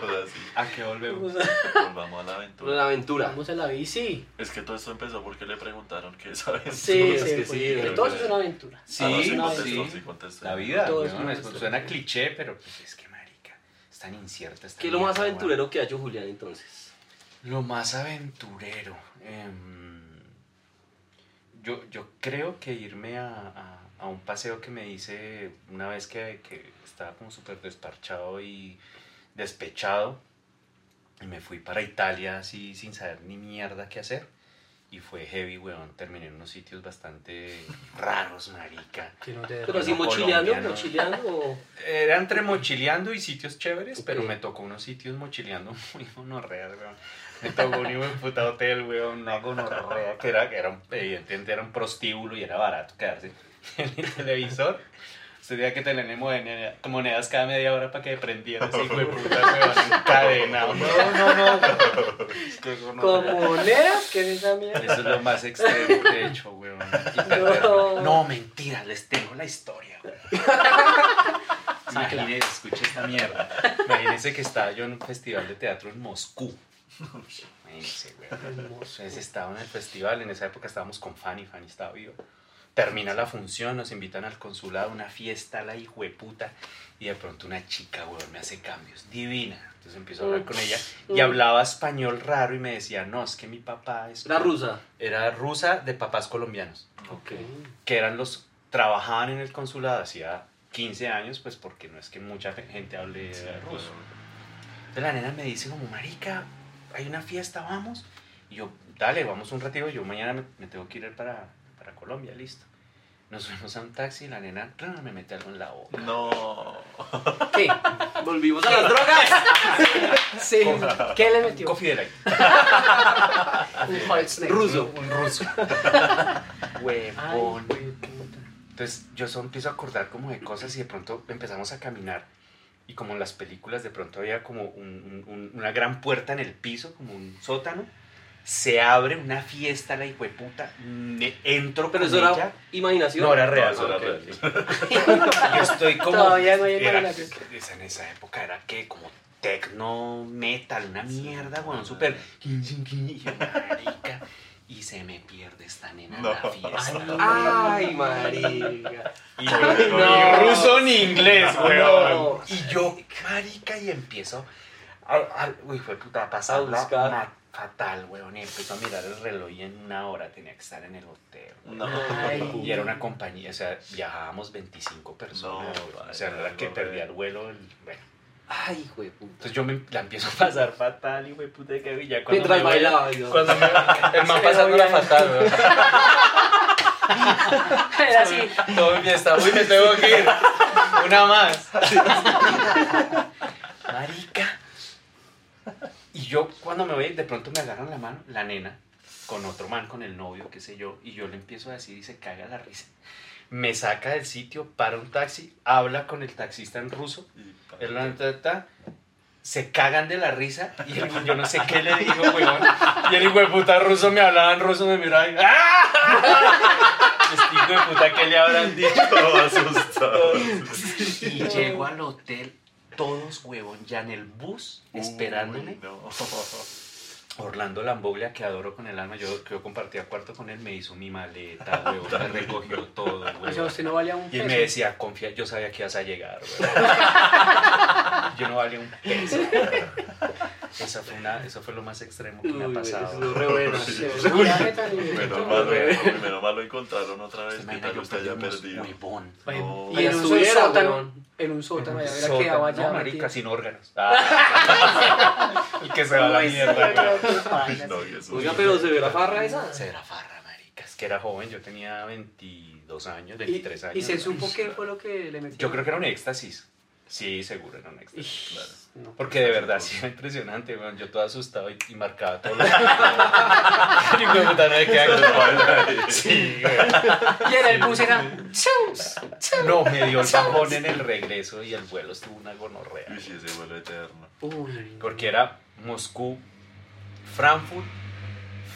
Todo así. ¿A qué volvemos? Volvamos a la aventura. aventura. Vamos a la bici. Es que todo esto empezó porque le preguntaron qué es aventura. Sí, es sí, que pues, sí, pero todo es una aventura. Sí, Ah, no, sí una contestó, sí. sí contestó. La vida, Todo güey, es una Es- aventura. suena cliché, pero pues es que marica, es tan incierta esta ¿Qué es lo más aventurero que ha hecho Julián entonces? Lo más aventurero. em, yo, yo creo que irme a, a- a un paseo que me hice una vez que, que estaba como súper desparchado y despechado. Y me fui para Italia así sin saber ni mierda qué hacer. Y fue heavy, weón. Terminé en unos sitios bastante raros, marica. Que no te Pero así mochileando, mochileando. o- Era entre mochileando y sitios chéveres, pero me tocó unos sitios mochileando muy gonorreas, weón. Me tocó un hijo de puta hotel, weón, una gonorrea, que era, que era un, evidentemente era un prostíbulo y era barato quedarse en el televisor. Usted tenía que tener moneda- monedas cada media hora para que prendiera ese hijo de puta, weón, encadenado. No, no, no, weón. Como monedas, ¿qué es esa mierda? Eso es lo más extremo que he hecho, weón. No. No, mentira, les tengo la historia, weón. Imagínese, escuche esta mierda. Imagínese que estaba yo en un festival de teatro en Moscú. Weón. Entonces estaba en el festival, en esa época estábamos con Fanny, Fanny estaba viva. Termina la función, nos invitan al consulado, una fiesta, la hijueputa, y de pronto una chica, weón, me hace cambios, divina. Entonces empiezo a hablar con ella y hablaba español raro y me decía, no, es que mi papá es... La rusa. Era rusa de papás colombianos, Ok. que eran los... Trabajaban en el consulado hacía 15 años, pues porque no es que mucha gente hable ruso. Entonces la nena me dice como, marica, hay una fiesta, vamos. Y yo, dale, vamos un ratito, yo mañana me, me tengo que ir para, para Colombia, listo. Nos fuimos a un taxi y la nena me mete algo en la boca. No. ¿Qué? Volvimos a las drogas. Sí. ¿Qué le metió? Coffee Delight. Un snake. Ruso. Un ruso. Huevón. Entonces yo solo empiezo a acordar como de cosas y de pronto empezamos a caminar y como en las películas de pronto había como un- un- un- una gran puerta en el piso, como un sótano. Se abre una fiesta, la hijueputa, me entro Pero con eso ella. era imaginación. No, era real. No, eso era real. Yo estoy como... Todavía no hay era- imaginación. esa- en esa época era que como tecno metal, una mierda, bueno, súper... Y yo, marica, y se me pierde esta nena en la No. fiesta. Ay, marica. Y yo, No. ni ruso ni inglés, weón. No. Y yo, marica, y empiezo a, a- uy, fue puta, a pasarla A buscar. ma- fatal, weón. Y empiezo a mirar el reloj y en una hora tenía que estar en el hotel. No. Ay. Y era una compañía, o sea, viajábamos 25 personas. No, o sea, no era que no, perdía el vuelo. el- bueno. Ay, hijo de puta. Entonces yo me la empiezo a pasar fatal y, güey, puta, que ya cuando Mientras me voy- bailaba. yo. Cuando me, el man Eso pasando la bien. fatal, weón. Era así. Todo en fiesta. Uy, me tengo que ir. Una más. Marica. Y yo cuando me voy, de pronto me agarran la mano, la nena, con otro man, con el novio, qué sé yo, y yo le empiezo a decir y se caga la risa. Me saca del sitio, para un taxi, habla con el taxista en ruso, él la- se cagan de la risa y el- yo no sé qué le digo, weón. Y el hijo de puta ruso me hablaba en ruso, me miraba y ¡ah! Este hijo de puta, ¿qué le habrán dicho? Todo asustado. Y llego al hotel, todos, huevón, ya en el bus, esperándome. Uy, no. Orlando Lamboglia, que adoro con el alma, yo, que yo compartía cuarto con él, me hizo mi maleta, huevón, me recogió todo, O sea, huevón. usted no valía un Y peso. me decía, confía, yo sabía que ibas a llegar, huevón. Yo no valía un peso. Esa fue una, eso fue lo más extremo que me ha Uy, pasado. eso es re bueno. Sí, Menos mal, menos mal lo encontraron otra vez. Se que tal yo usted haya perdido. huevón. No. y en un sótano. En un sótano, ya hubiera Sótano, quedado allá. No, marica, sin órganos. Ah. El que se va a la mierda. No. Oiga, pero se ve la farra esa. Se era farra, marica. Es que era joven, yo tenía 22 años, Y, 23 años. y se supo qué fue lo que le metió. Yo creo que era un éxtasis. Sí, seguro era un claro. no. Porque de verdad sí era impresionante, weón. Yo todo asustado y, y marcaba todo lo que. De puta, no me queda. Sí. Y en el bus era. No, me dio el bajón en el regreso y el vuelo estuvo una gonorrea. Uy, sí, ese vuelo eterno. Uy. Porque era Moscú, Frankfurt,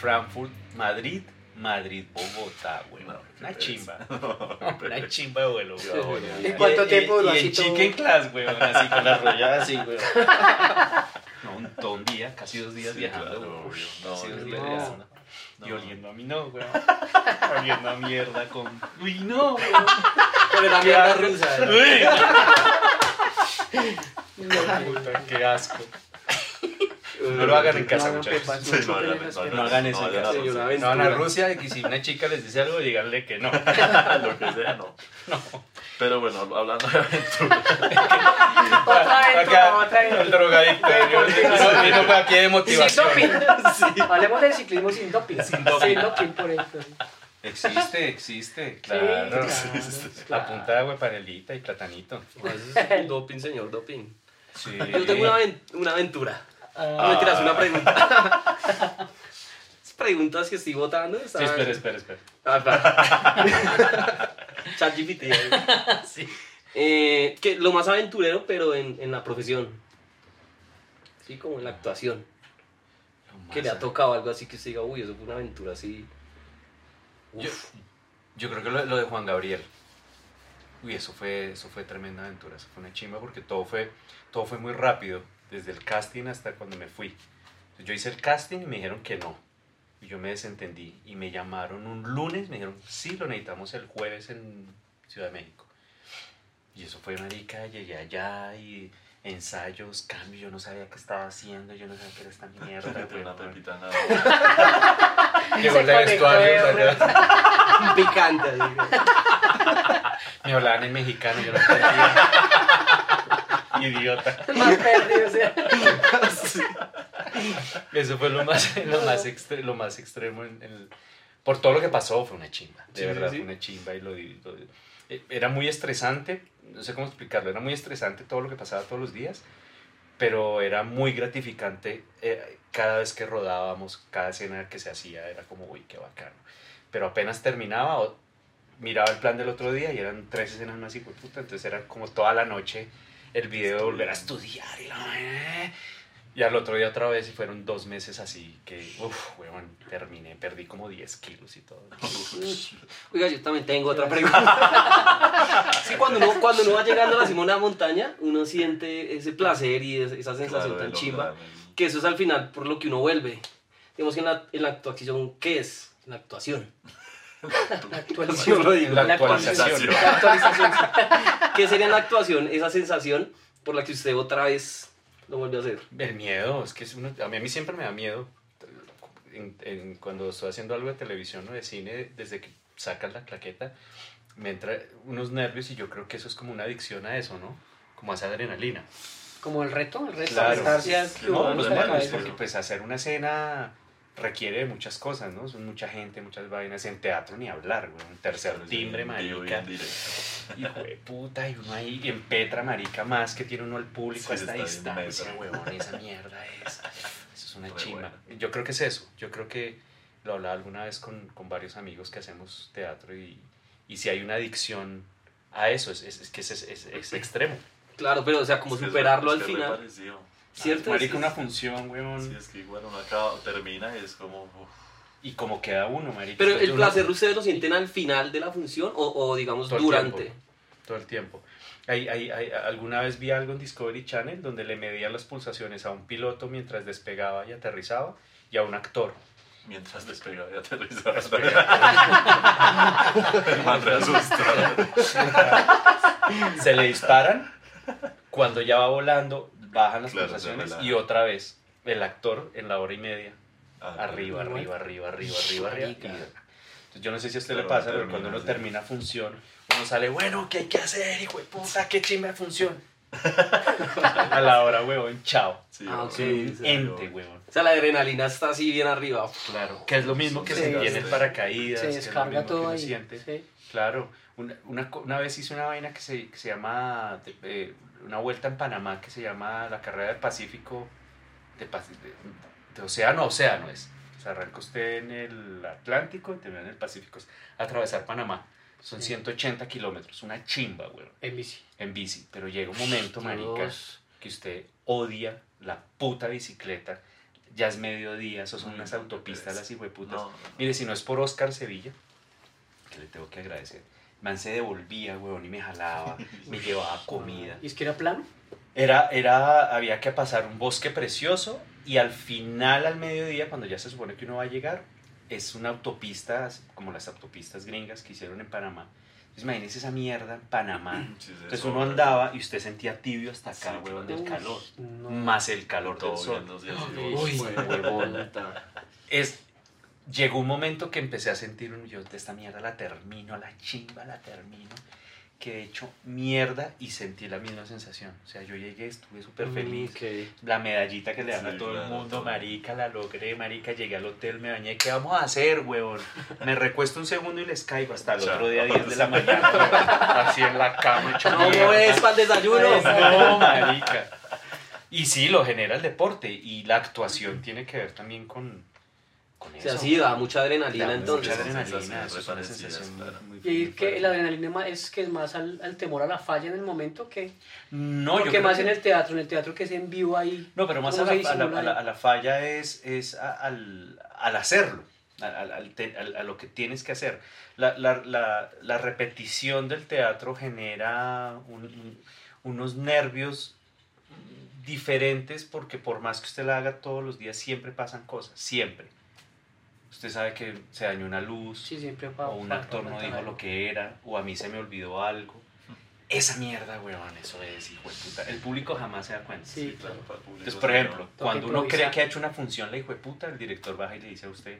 Frankfurt, Madrid, Madrid, Bogotá, weón. No, Una chimba. Una chimba de vuelo, Qué weón. bajón. ¿En cuánto Y- tiempo duró y así en chicken class, weón, así con la rollada así, weón. No, un, todo un día, casi dos días Sí, viajando, claro, weón. obvio. No, Casi dos no, días no. viajando. Y No. oliendo a mí no, weón. oliendo a mierda con... Uy, no, weón. Pero la mierda rusa. Uy. Puta, qué asco. No lo hagan en casa, muchachos. Sí, no no hagan- no. No eso en casa. No van a. Rusia y que si una chica les dice algo, díganle que no. Lo que sea, no. Pero bueno, hablando de aventura. Otra aventura, Acá, otra el aventura. drogadicto. No, vino para aquí de Sin motivación. doping. Hablemos del ciclismo sin doping. Sin doping. por ejemplo. Existe, existe, Sí, claro. claro, La punta de agua panelita y platanito. No, doping, señor, doping. Sí. Yo tengo una aventura. No Ah, me tiras una pregunta. Preguntas que estoy votando. Sí, espera, espera, espera. Ah. ChatGPT. eh. Sí. Eh, que lo más aventurero, pero en, en la profesión. Sí, como en la actuación. Que le ha tocado algo así que se diga, uy, eso fue una aventura así. Yo, yo creo que lo, lo de Juan Gabriel. Uy, eso fue, eso fue tremenda aventura, eso fue una chimba porque todo fue, todo fue muy rápido, desde el casting hasta cuando me fui. Entonces, yo hice el casting y me dijeron que no. Y yo me desentendí. Y me llamaron un lunes, me dijeron, sí, lo necesitamos el jueves en Ciudad de México. Y eso fue marica, llegué allá y ensayos, cambios, yo no sabía qué estaba haciendo, yo no sabía qué era esta mierda. Una pepita nada. Llegó el vestuario. Picante. Me hablaban en mexicano, yo no entendía. Idiota. Más perdido, o sea. Eso fue lo más, lo más, extre- lo más extremo. En, en- por todo lo que pasó, fue una chimba. De Sí, verdad, sí, sí. fue una chimba. Y lo, lo eh, era muy estresante, no sé cómo explicarlo, era muy estresante todo lo que pasaba todos los días, pero era muy gratificante eh, cada vez que rodábamos, cada escena que se hacía, era como, uy, qué bacano. Pero apenas terminaba, o- miraba el plan del otro día y eran tres escenas más y puta, entonces era como toda la noche el video de volver a estudiar y la. Y al otro día otra vez y fueron dos meses así que, uff, weón, terminé, perdí como 10 kilos y todo. Oiga, yo también tengo otra pregunta. Sí, cuando uno, cuando uno va llegando a la cima de una montaña, uno siente ese placer y es- esa sensación Claro, tan chimba. Que eso es al final por lo que uno vuelve. Digamos que en la, en la actuación, ¿qué es? La actuación. La actualización. Digo. La La actualización. La actualización. ¿Qué sería la actuación esa sensación por la que usted otra vez lo vuelve a hacer? El miedo, es que es uno- a, mí, a mí siempre me da miedo en- en- cuando estoy haciendo algo de televisión o de cine, desde que sacas la claqueta, me entra unos nervios y yo creo que eso es como una adicción a eso, ¿no? Como a esa adrenalina. Como el reto, el reto. Claro. Sí, No, nervios, sí, porque ¿no? pues hacer una escena requiere de muchas cosas, ¿no? Son mucha gente, muchas vainas, en teatro ni hablar, güey, un tercer timbre, marica, hijo de puta, y uno ahí en Petra, marica, más que tiene uno al público Sí, a esta está bien distancia, huevón, esa mierda es, eso es una chimba. bueno. Yo creo que es eso, yo creo que lo hablaba alguna vez con, con varios amigos que hacemos teatro y, y si hay una adicción a eso, es, es, es que es, es, es extremo. Claro, pero o sea, como Es que es superarlo al final. parecido. ¿Cierto? Marica, Sí. una función, huevón, Sí, es que igual uno acaba, termina y es como. uf, y como queda uno, marica. Pero el placer ustedes lo sienten al final de la función o, o digamos Todo el durante. tiempo. todo el tiempo. Hay, hay, hay- alguna vez vi algo en Discovery Channel donde le medían las pulsaciones a un piloto mientras despegaba y aterrizaba y a un actor. mientras despegaba y aterrizaba. El asustado. Se le disparan, cuando ya va volando, bajan las Claro, pulsaciones y otra vez el actor en la hora y media, Ah, arriba, arriba, arriba, arriba, arriba, arriba. Y- Entonces, yo no sé si a usted Pero le pasa, pero cuando uno termina, sí. termina función, uno sale, bueno, ¿qué hay que hacer, hijo de puta? ¿Qué chimba de función? a la hora, huevón, chao. Sí, Ah, obvio. ok. Un sí, ente, huevón. O sea, la adrenalina está así bien arriba. Claro, que es lo mismo que Sí, se sí. tiene el paracaídas, Se que es lo descarga mismo que todo uno ahí. siente. Sí. Claro, una, una, una vez hice una vaina que se, que se llama, eh, una vuelta en Panamá que se llama la carrera del Pacífico, de, Paci- de- de océano a océano es. O sea, arranca usted en el Atlántico y termina en el Pacífico. Es atravesar Panamá. Son Sí. 180 kilómetros, una chimba, güey, En bici. en bici. Pero llega un momento, marica, Dios. que usted odia la puta bicicleta. Ya es mediodía, eso son unas no, autopistas, es- las hijueputas. No, no. Mire, si no es por Oscar Sevilla, que le tengo que agradecer. Man se devolvía, weón, y me jalaba, me llevaba comida. ¿Y es que era plano? Era, era, había que pasar un bosque precioso y al final, al mediodía, cuando ya se supone que uno va a llegar, es una autopista, como las autopistas gringas que hicieron en Panamá. Entonces, imagínese esa mierda en Panamá. Sí, sí, Entonces eso, uno andaba y usted sentía tibio hasta acá, Sí, weón, claro. del calor. No. más el calor del Todo sol. Uy, huevón. Es, llegó un momento que empecé a sentir, un, yo de esta mierda la termino, la chimba la termino, que he hecho mierda y sentí la misma sensación. O sea, yo llegué, estuve súper feliz. La medallita que le dan Sí, a todo el mundo, todo. marica, la logré, marica, llegué al hotel, me bañé, ¿qué vamos a hacer, huevón? Me recuesto un segundo y les caigo hasta el Chao. otro día 10 de la mañana, huevón, así en la cama, hecho No mierda. es para el desayuno. No, marica. Y sí, lo genera el deporte y la actuación tiene que ver también con, con O sea, sí, da mucha adrenalina Da entonces. mucha adrenalina, eso es una parecidas, sensación claro. muy- Y muy que la adrenalina es que es más al, al temor a la falla en el momento que... No, yo porque creo más que- en el teatro, en el teatro que es en vivo ahí... No, pero más a ¿Cómo la, se a la- disimula a la- ahí? a la falla es, es a- al, al hacerlo, al- al- al te- al- a lo que tienes que hacer. La, la- la- la repetición del teatro genera un- un- unos nervios diferentes porque por más que usted la haga todos los días, siempre pasan cosas, siempre. Usted sabe que se dañó una luz, Sí, siempre pa- o un actor no dijo lo que era, o a mí se me olvidó algo. Esa mierda, weón, eso es, hijo de puta. El público jamás se da cuenta. Sí, Claro, para el público Entonces, por ejemplo, cuando uno cree que ha hecho una función, la hijo de puta, el director baja y le dice a usted,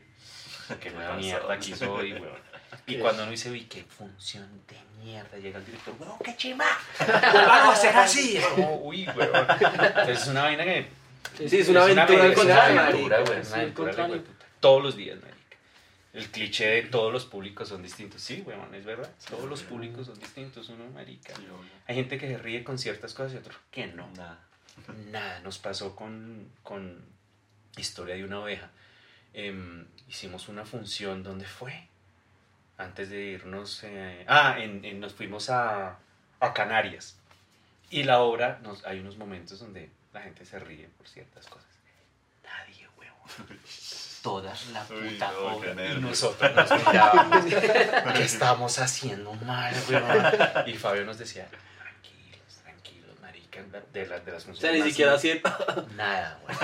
nueva pasó? mierda aquí soy, weón. Y cuando uno dice, uy, qué función de mierda, llega el director, weón, qué chima, vamos a hacer así. Como, uy, weón. Entonces es una vaina que... Sí, es una aventura es una aventura. Todos los días, marica. El cliché de todos los públicos son distintos. Sí, weón, es verdad. Todos los públicos son distintos, uno, marica. Hay gente que se ríe con ciertas cosas y otros que no. Nada. Nada, nos pasó con, con Historia de una oveja. Em, hicimos una función, ¿dónde fue? Antes de irnos... eh, ah, en, en- nos fuimos a, a Canarias. Y la obra, nos, hay unos momentos donde la gente se ríe por ciertas cosas. Nadie, huevón. Toda la Uy, puta no, obra. Y nosotros nos mirábamos. ¿Qué estamos haciendo mal, huevón? Y Fabio nos decía, tranquilos, tranquilos, marica. De, la- de las O funciones sea, ni siquiera sienta. Nada, güey.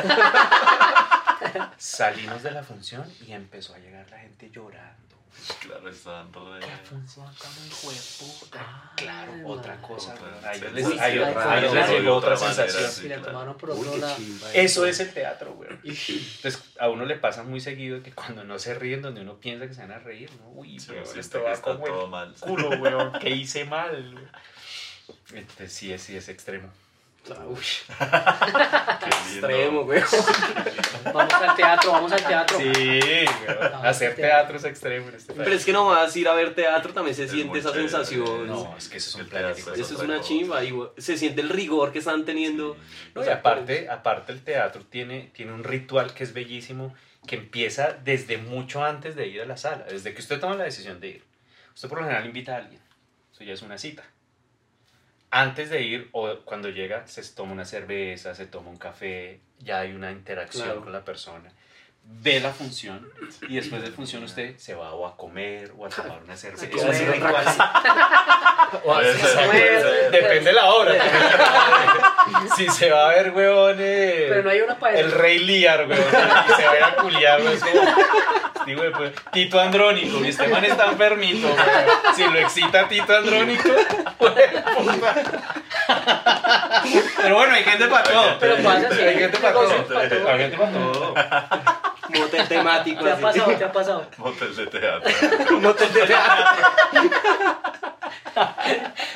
Salimos de la función y empezó a llegar la gente llorando. Claro, estaban re... Ay, Claro, otra cosa. Otra- güey. A ellos sí, les, sí, a ellos- sí, a ellos les sí, llegó otra otra sensación. sí. Y la claro. tomaron por Uy, otro qué lado. chimba. Eso es el teatro, güey. Entonces, a uno le pasa muy seguido que cuando no se ríen, donde uno piensa que se van a reír, ¿no? Uy, Sí, weón, esto va está como el todo mal. culo, weón. ¿Qué hice mal? güey? Entonces, sí, es, sí, es extremo. Uy, Qué lindo. extremo, güey. Vamos al teatro, vamos al teatro. Sí, weón. Hacer teatro es extremo en este Pero es que nomás ir a ver teatro también se Es siente esa chévere. sensación. No, es que eso es un Eso es una cosa. chimba. y se siente el rigor que están teniendo. No, y aparte, aparte el teatro tiene, tiene un ritual que es bellísimo, que empieza desde mucho antes de ir a la sala, desde que usted toma la decisión de ir. Usted por lo general invita a alguien, eso ya es una cita. Antes de ir o cuando llega se toma una cerveza, se toma un café, ya hay una interacción Claro. con la persona. Ve la función y después de función usted se va o a comer o a tomar una cerveza. A comer. Es un ritual. O a- comer. Depende de la hora. si se va a ver, weón, eh, Pero no hay una para el rey Liar, weón, y se va a ir a culiar, digo, pues, Tito Andrónico, este man está enfermito, weón. Si lo excita Tito Andrónico. Pero bueno, hay gente para todo. Pero pasa hay gente para todo. Hay gente para todo. Motel temático. ¿Te ha pasado? ¿Te ha pasado? Motel de teatro. Motel de teatro.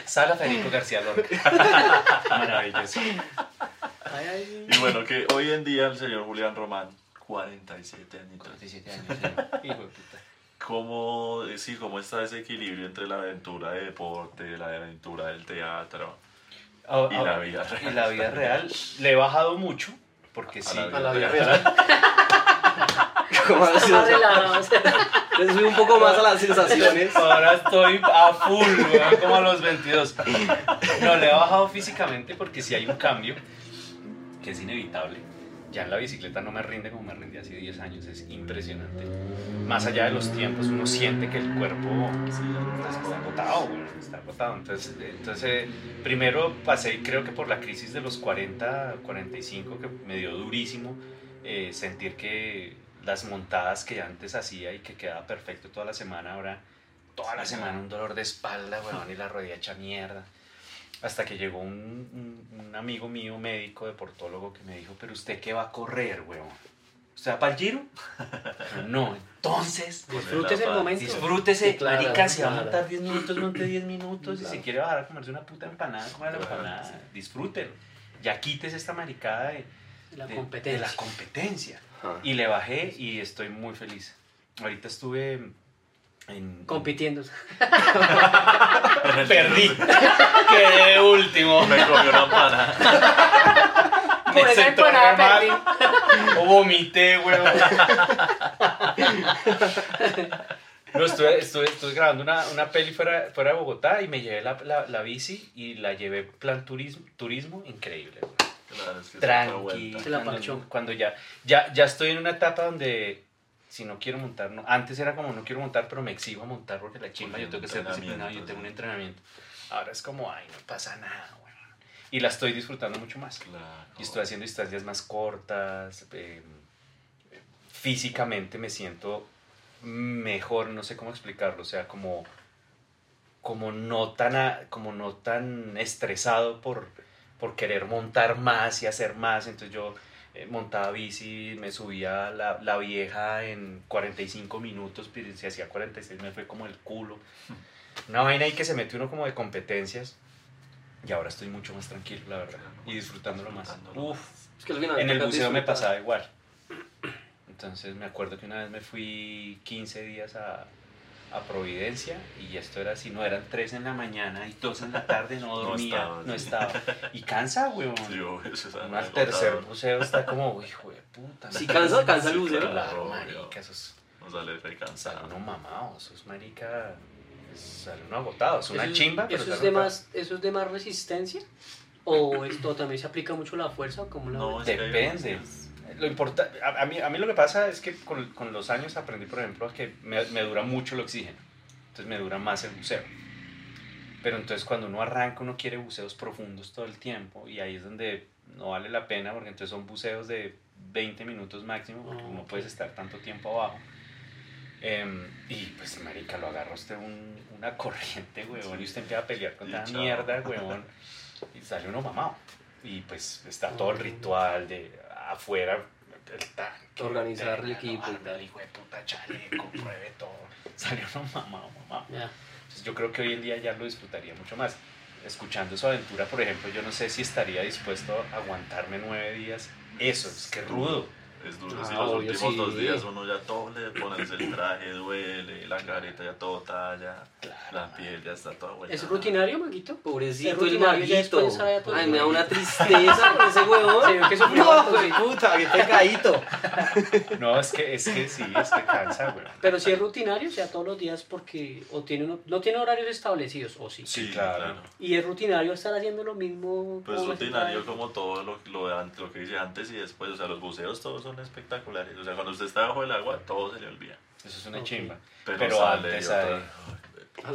Sala Federico García Lorca. Maravilloso. Ay, ay. Y bueno, que hoy en día el señor Julián Román, 47 años. 47 años, hijo de puta. ¿Cómo, sí, ¿Cómo está ese equilibrio entre la aventura de deporte, la aventura del teatro? Y la vida real. Y la vida real le he bajado mucho, porque A sí. la vida A la vida real. real. ¿Cómo así? Más relajado, o sea, Le subí un poco más a las sensaciones. Ahora estoy a full, weón, como a los 22. No, le he bajado físicamente porque si hay un cambio que es inevitable. Ya en la bicicleta no me rinde como me rinde hace 10 años, es impresionante. Más allá de los tiempos, uno siente que el cuerpo Sí, pues, está agotado, está agotado. Entonces, entonces eh, primero pasé, creo que por la crisis de los 40, 45, que me dio durísimo eh, sentir que las montadas que antes hacía y que quedaba perfecto toda la semana, ahora toda la semana un dolor de espalda, weón, y la rodilla hecha mierda. Hasta que llegó un, un- un amigo mío, médico, deportólogo, que me dijo, pero usted qué va a correr, weón. ¿Usted va para el giro? No, entonces... Disfrutes el momento. Disfrútese, Sí, claro, marica, si va a montar 10 minutos, monte 10 minutos. Y Claro. si quiere bajar a comerse una puta empanada, coma la Claro, empanada. sí. Disfrútelo. Ya quites esta maricada de, La de- competencia. de la competencia. Ajá. Y le bajé y estoy muy feliz. Ahorita estuve en... Compitiendo. Perdí. Quedé último. Me comió una empanada. Por esa sentó empanada perdí. O vomité, weón. No, estuve, estuve, estuve grabando una, una peli fuera, fuera de Bogotá y me llevé la, la, la bici y la llevé plan turismo, turismo increíble. weón. Claro, es que Tranqui. Se la Cuando, cuando ya, ya, ya estoy en una etapa donde si no quiero montar, no. Antes era como no quiero montar, pero me exijo a montar porque la chimba, yo tengo que ser disciplinado, yo tengo un entrenamiento. Ahora es como, ay, no pasa nada. Y la estoy disfrutando mucho más. Claro. Y estoy haciendo distancias más cortas. eh, físicamente me siento mejor, no sé cómo explicarlo. O sea, como, como, no, tan a- como no tan estresado por, por querer montar más y hacer más. Entonces yo eh, montaba bici, me subía la, la vieja en 45 minutos, pero si hacía 46 me fue como el culo. Una vaina ahí que se mete uno como de competencias. Y ahora estoy mucho más tranquilo, la verdad. Y disfrutándolo más. Uf, Es que en el buceo me pasaba igual. Entonces me acuerdo que una vez me fui 15 días a, a Providencia y esto era así, no eran 3 en la mañana y 2 en la tarde, no No dormía, estaba, no estaba. Y cansa, weón. Sí, eso es Uno al tercer buceo está como, hijo de puta. Si cansa, cansa el buceo. claro. Marica, eso es, No sale de sale cansado. uno mamado, eso es marica, sale uno agotado, es una ¿Eso es- chimba, pero ¿Eso es, sale de más, ¿Eso es de más resistencia? ¿O esto también se aplica mucho la fuerza? Como la No, es que hay Depende. Lo importa, a, a mí, a mí lo que pasa es que con, con los años aprendí, por ejemplo, que me, me dura mucho el oxígeno. Entonces me dura más el buceo. Pero entonces cuando uno arranca, uno quiere buceos profundos todo el tiempo. Y ahí es donde no vale la pena, porque entonces son buceos de 20 minutos máximo, porque Ah, no puedes estar tanto tiempo abajo. Em, y pues, marica, lo agarra usted un- una corriente, weón, y usted empieza a pelear con chao. mierda, weón, y sale uno mamado. Y pues está todo el ritual de afuera, el tanque. Organizar el equipo y no, hijo de puta chaleco, pruebe todo. Sale uno mamado, mamado. Ya. Entonces yo creo que hoy en día ya lo disfrutaría mucho más. Escuchando su aventura, por ejemplo, yo no sé si estaría dispuesto a aguantarme nueve días. Eso, es que rudo. Es duro, Ah, si los obvio, últimos sí. dos días uno ya todo le pones el traje, duele, la careta ya todo talla, la piel ya está toda vuelta. ¿Es rutinario, Maguito? Pobrecito el maguito. Ay, me da una tristeza con ese huevón. Se ve que sufrió No, puta, qué pecadito. No, es que, es que sí, es que cansa, güey. Pero si es rutinario, o sea, todos los días porque o tiene uno- no tiene horarios establecidos, o sí. Sí, claro. claro. Y es rutinario estar haciendo lo mismo. Pues como rutinario como todo lo, lo, lo que hice antes y después, o sea, los buceos todos son espectaculares. O sea, cuando usted está bajo el agua, todo se le olvida. Eso es una chimba. Pero, antes hay-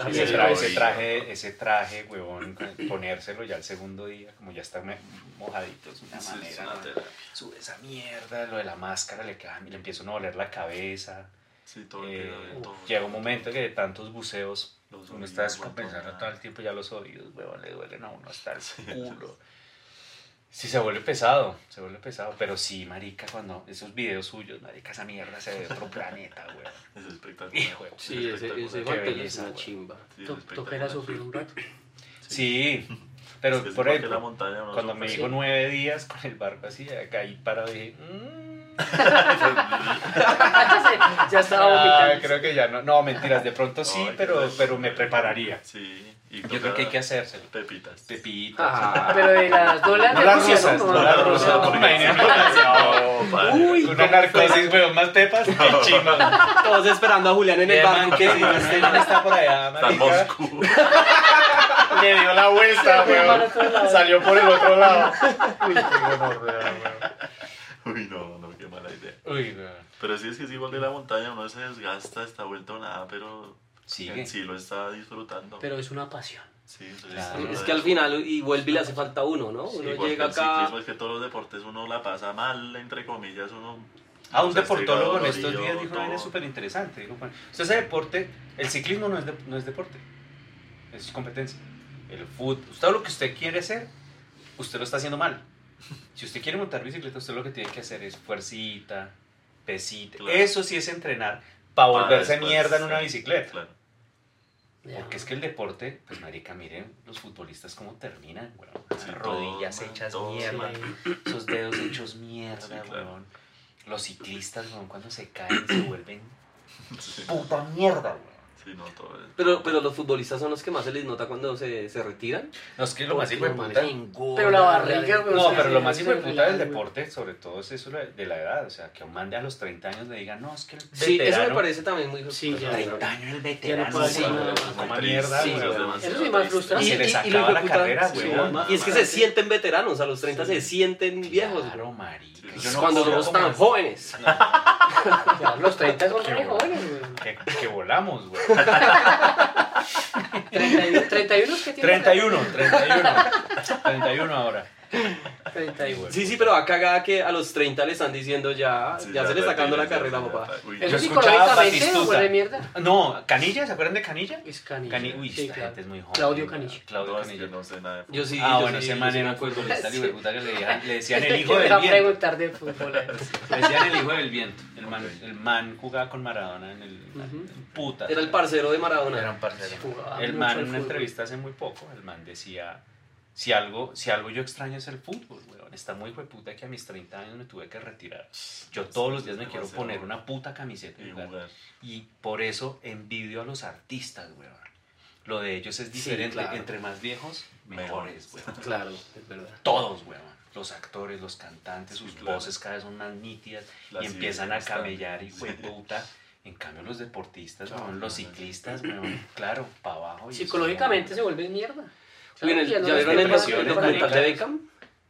Ese, traje, ese traje, ese traje, huevón, ponérselo ya el segundo día, como ya está mojadito, es una Sí, manera. es una ¿no? terapia. Sube esa mierda, lo de la máscara, le, queda- le empieza a doler la cabeza. Sí, todo el Eh, todo, llega un todo, momento que de tantos buceos, Los uno está descompensando todo, el tiempo, ya los oídos, huevón, le duelen a uno hasta el Sí, culo. Sí, se vuelve pesado, se vuelve pesado, pero sí, marica, cuando esos videos suyos, marica, esa mierda se ve de otro planeta, huevón. Es espectacular. Hijo Sí, ese, ese espectacular. Es una güey. chimba. Sí, espectacular. Toca sufrir un rato. Sí, pero Es que sí, por la ejemplo, montaña cuando me dijo nueve días con el barco así, acá ahí parado dije, "Mm". ya estaba Ah, vomitando. creo que ya no, no, mentiras, de pronto sí, pero, pero me prepararía. Sí, y Yo creo que hay que hacérselo. Pepitas. Pepitas. Ah, Pero de las no las No las rusas, no las rusas, no. No. Uy, Una narcosis, weón, más pepas, qué chimba. Todos esperando a Julián en el barco. que este man está por allá, Está en. Moscú. Le dio la vuelta, weón. Salió por el otro lado. Uy, qué gonorrea, weón. Uy, no, no, qué mala idea. Uy, weón. Pero sí es que es igual de la montaña, uno se desgasta, está vuelto nada, pero Sigue. sí lo está disfrutando. Pero es una pasión. Sí, Claro. Es de que al final, y vuelve y le hace falta uno, ¿no? Sí, Uno llega acá. ciclismo es que todos los deportes uno la pasa mal, entre comillas, uno... Ah, un deportólogo en estos días dijo todo. súper interesante. Dijo, Juan, usted sabe deporte, el ciclismo no es, de- no es deporte, es competencia. el fútbol, todo lo que usted quiere hacer, usted lo está haciendo mal. Si usted quiere montar bicicleta, usted lo que tiene que hacer es fuercita, pesita. Claro. Eso sí es entrenar para volverse después, mierda en una sí, bicicleta. Claro. Porque es que el deporte, pues marica, miren los futbolistas cómo terminan, weón. Sí, rodillas hechas mierda, Sí. esos dedos hechos mierda, Sí, claro. weón. Los ciclistas, weón, cuando se caen se vuelven puta mierda, weón. Sí, no, todo es- Pero, pero los futbolistas son los que más se les nota cuando se, se retiran. No, es que lo más hijo de puta. Pero la barriga, No, pero lo más hijo de puta del deporte, sobre todo, es eso de la edad. O sea, que un man de a los 30 años le diga, no, es que el Sí, eso me parece también muy... Sí, ya. 30 años el veterano, Muy mierda, Sí, demasiado Eso sí más frustrante. Y se Y- le y- y sacaba lo la carrera, Y es que se sienten veteranos, a los 30 se sienten viejos. Claro, güey. marica. Cuando somos tan es- jóvenes. Los 30 son bueno. jóvenes, weón. Que, que volamos, güey. 31, 31 es que tiene. 31, 31. 31 ahora. 31. Sí, sí, pero acá cagada que a los 30 le están diciendo ya, Sí, ya se le está acabando la carrera, papá. uy, Eso Yo escuchaba psicológicamente Batistuta. huele mierda. No, Canilla, ¿se acuerdan de Canilla? Es Canilla. Cani uy, Sí, esta claro. gente es muy joven. Claudio Canilla. Claudio no, es Canilla. no sé nada de Yo sí, ah, yo bueno, sí, ese yo man sí era me un acuerdo. futbolista Sí. le puta que le, dejan- le decían el hijo me del va a viento. preguntar de fútbol. eh. Le decían el hijo del viento. El man, Ok. el man jugaba con Maradona en el Ujú. puta. Era el parcero de Maradona. Era un parcero. Jugaba El mucho man al en una fútbol. entrevista hace muy poco, el man decía, si algo, si algo yo extraño es el fútbol, weón. Está muy puta que a mis 30 años me tuve que retirar. Yo todos los días me quiero poner una puta camiseta y jugar. jugar. Y por eso envidio a los artistas, weón. Lo de ellos es diferente. claro. Entre más viejos, mejores, weón. Claro, es verdad. Todos, weón. Los actores, los cantantes, sus Sí, claro. voces cada vez son más nítidas Las y empiezan a camellar y fue puta. En cambio, los deportistas, no, los ciclistas, weón, claro, para abajo. y Psicológicamente se eso, vuelve mierda. Uy, en el- Ya no ¿Ya les vieron el, documental de. Beckham?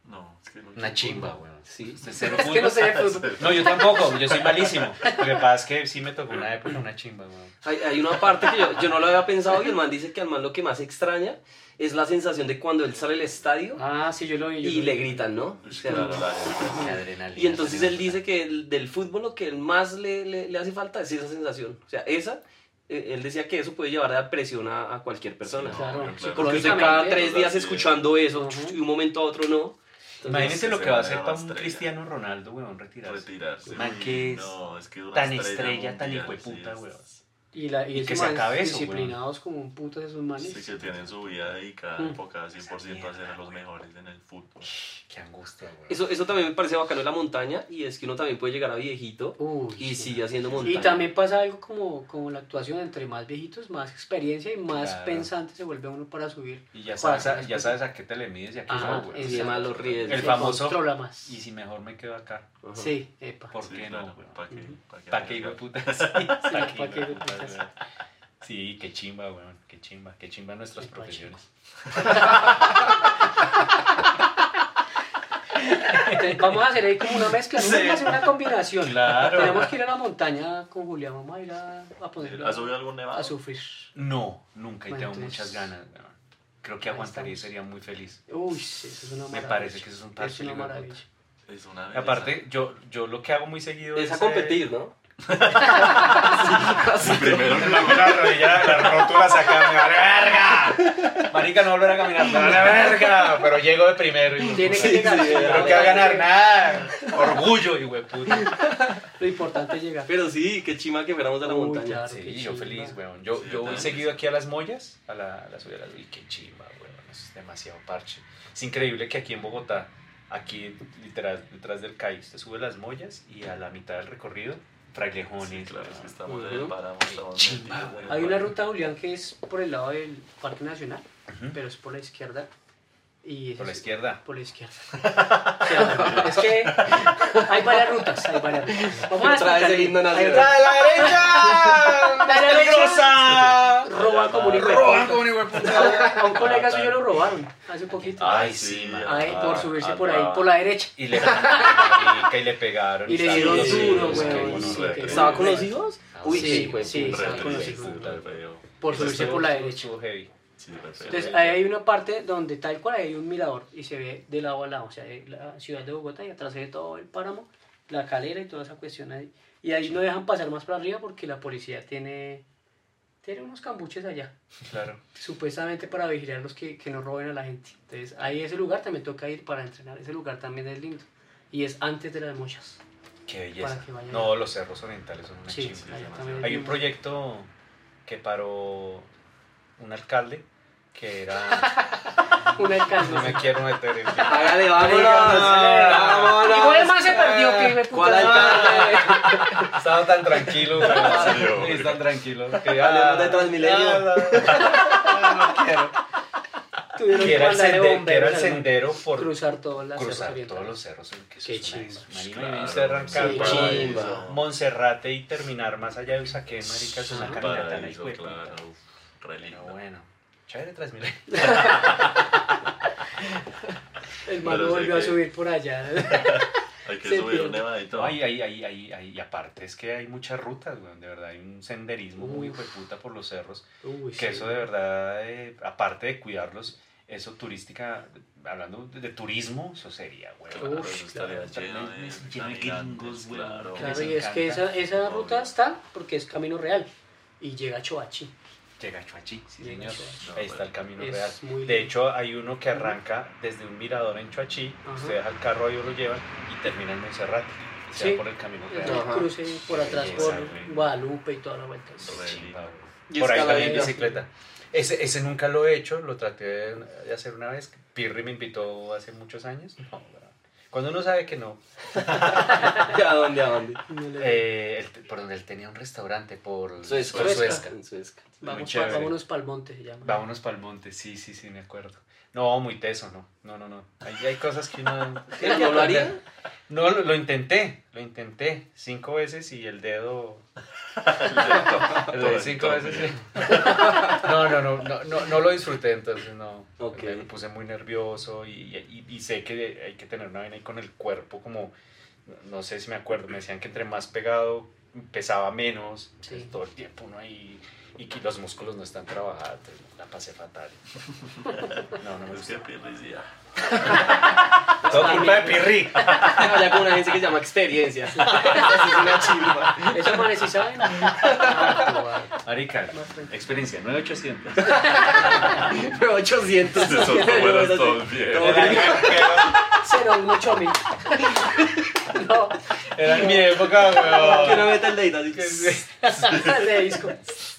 No, es que no Una chimba, weón. Sí. Usted cero Es que no sé de. No, yo tampoco, yo soy malísimo. Lo que pasa es que sí me tocó una época una chimba, weón. Hay, hay una parte que yo, yo no lo había pensado y el man dice que al man lo que más extraña es la sensación de cuando él sale al estadio Ah, sí, yo lo vi. yo y lo le vi. gritan, ¿no? O sea, Claro, adrenalina. Y entonces él dice que el- del fútbol lo que él más le, le, le hace falta es esa sensación. O sea, esa, él decía que eso puede llevar a depresión a, a cualquier persona. Sí, Claro, claro. Porque usted cada tres días escuchando eso y un momento a otro no. Imagínense lo que va a hacer para un estrella. Cristiano Ronaldo, weón, retirarse. Retirarse. Man, que es No, es que tan estrella, tan mundial, hijueputa, sí, weón. Y, la, y, Y que se manes acabe eso, disciplinados como un puto de esos manes. Sí, que tienen su vida dedicada, Mm. enfocada 100% a ser los mejores en el fútbol. Qué angustia, weón. eso, eso también me parece bacano de la montaña y es que uno también puede llegar a viejito Uy, y sí. sigue haciendo montaña. Y también pasa algo como, como la actuación, entre más viejitos, más experiencia y más Claro. pensante se vuelve uno para subir. Y ya sabes, a, ya sabes a qué te le mides y a qué no, weón. Y además los riesgos. El Se famoso- controla más. Y si mejor me quedo acá, Ajá. Sí, epa. ¿por Sí, qué no? ¿Para qué? ¿Para qué? Sí, ¿pa' qué. Sí, qué chimba, weón. Qué chimba, qué chimba nuestras profesiones. Entonces, vamos a hacer ahí como una mezcla. Sí. vamos a hacer una combinación. Claro. Tenemos que ir a la montaña con Julián, vamos a ir a, a ponerlo ¿Has subido algún nevado? a sufrir. No, nunca y Bueno, tengo entonces- muchas ganas, weón. Creo que aguantaría y sería muy feliz. Uy, sí, eso es una Me maravilla. parece que eso es un Es parche, una de puta. maravilla. Es una Y belleza. aparte, yo, yo lo que hago muy seguido Es a eh, competir, ¿no? Primero Me la rodilla, la me vale verga. Marica, no volver a caminar, me vale verga. Pero llego de primero y Tiene sí, que llegar. sí, que va a ganar nada. Orgullo, y puta. Lo importante es llegar. Pero sí, qué chima que fuéramos a la Uy, montaña. claro. Sí, yo feliz, weón. Yo, Sí, yo voy seguido aquí a las mollas, a la, a la subida de las... Y qué chimba, weón. Eso es demasiado parche. Es increíble que aquí en Bogotá, aquí literal, detrás del CAI, usted sube las mollas y a la mitad del recorrido, frailejones. Sí, claro, es que estamos en Ujú. el páramo, estamos Chimba, metidos en Hay una ruta, Julián, que es por el lado del Parque Nacional, pero es por la izquierda. Y Por la izquierda. Por la izquierda. Es que hay varias rutas, hay varias rutas. Vamos a Otra vez explicar. el nacional. rutas- ¡La derecha! ¡La derecha! peligrosa! Roban como un hijo ¡Roban como! A un colega suyo lo robaron hace poquito. Ay, sí, man. Ay, por subirse ah, por ahí, ah, por la derecha. Y le, y le pegaron. Y le dieron duro, güey, ¿Estaba con los hijos? Ah, Uy, sí, sí, estaba con los hijos. Por subirse por la derecha. heavy. Sí. Entonces ahí hay una parte donde tal cual hay un mirador y se ve de lado a lado, o sea, la ciudad de Bogotá y atrás ve todo el páramo, la calera y toda esa cuestión ahí. Y ahí no dejan pasar más para arriba porque la policía tiene Tiene unos cambuches allá, Claro. supuestamente para vigilar los que, que no roben a la gente. Entonces, ahí ese lugar también toca ir para entrenar. Ese lugar también es lindo. Y es antes de las mochas. Qué belleza. Para que vayan. No, los cerros orientales son una Sí, es Hay un proyecto que paró un alcalde que era. Un alcalde. No me quiero meter en. Hágale, vámonos. Vámonos. Igual el man se perdió, que me ¿Cuál puta. alcalde? Estaba tan tranquilo, güey. Sí, tan tranquilo. Que, Hablemos de Transmilenio. no, quiero. Tuvieron Que era el, mandarle sende- que era el sendero por cruzar todas las cruzar cerros todos los cerros. Que Qué chimba. Marica, Claro, sí. Monserrate y terminar más allá de Usaquén, marica, es una Ajá. caminata claro. Uf, Re Pero lindo. bueno, chévere Transmilenio. El man Pero lo sé volvió a que- subir por allá. Hay que Se subir un pierde. nevadito. Ay, ay, ay, ay, ay, y aparte es que hay muchas rutas, güey, de verdad, hay un senderismo muy hijo de puta por los cerros, Uy, que sí. eso de verdad, eh, aparte de cuidarlos, eso turística, hablando de, de turismo, eso sería, güey. Claro, Uf, eso estaría claro. lleno de Lleno de caminantes, gringos, güey. claro. Claro, les y es que encanta. esa, esa Obvio. ruta está porque es camino real y llega a Choachi. Llega a Chuachi, sí señor, Chuachi. ahí está el camino Es real. muy De hecho, hay uno que arranca desde un mirador en Chuachi, usted deja el carro ahí o lo llevan y termina en Monserrate. Se Sí. va por el camino real. cruce por atrás por. Guadalupe y toda la vuelta. Y Por ahí también bicicleta. Ese, ese nunca lo he hecho, lo traté de, de hacer una vez. Pirri me invitó hace muchos años. No. Cuando uno sabe que no. ¿A dónde? ¿A dónde? Eh, él- por donde él tenía un restaurante, por Suezca. por Suezca. Suezca. En Suezca. Vamos pa- vámonos para el monte, se llama. Vámonos para el monte, sí, sí, sí, me acuerdo. No, muy teso, no. No, no, no. Hay, hay cosas que uno. ¿No lo haría? No, lo, lo intenté, lo intenté cinco veces y el dedo. El veces. sí. No, no, no, no, no, no lo disfruté, entonces no. Me puse muy nervioso y, y, y sé que hay que tener una vaina ahí con el cuerpo, como. No sé si me acuerdo, me decían que entre más pegado pesaba menos, Sí. entonces todo el tiempo uno ahí. Y que los músculos no están trabajados, la pasé fatal. No, no me Es que ya. Todo culpa de Pirri. Allá con una agencia que se llama Experiencia. Eso es una chimba. Eso manes sí saben. Marica, experiencia 9800. Pero 800. Esos son buenos todos bien. Todo bien. Cero, un ocho mil. No, era en mi época, Que weón. no meta el dedito así. de disco.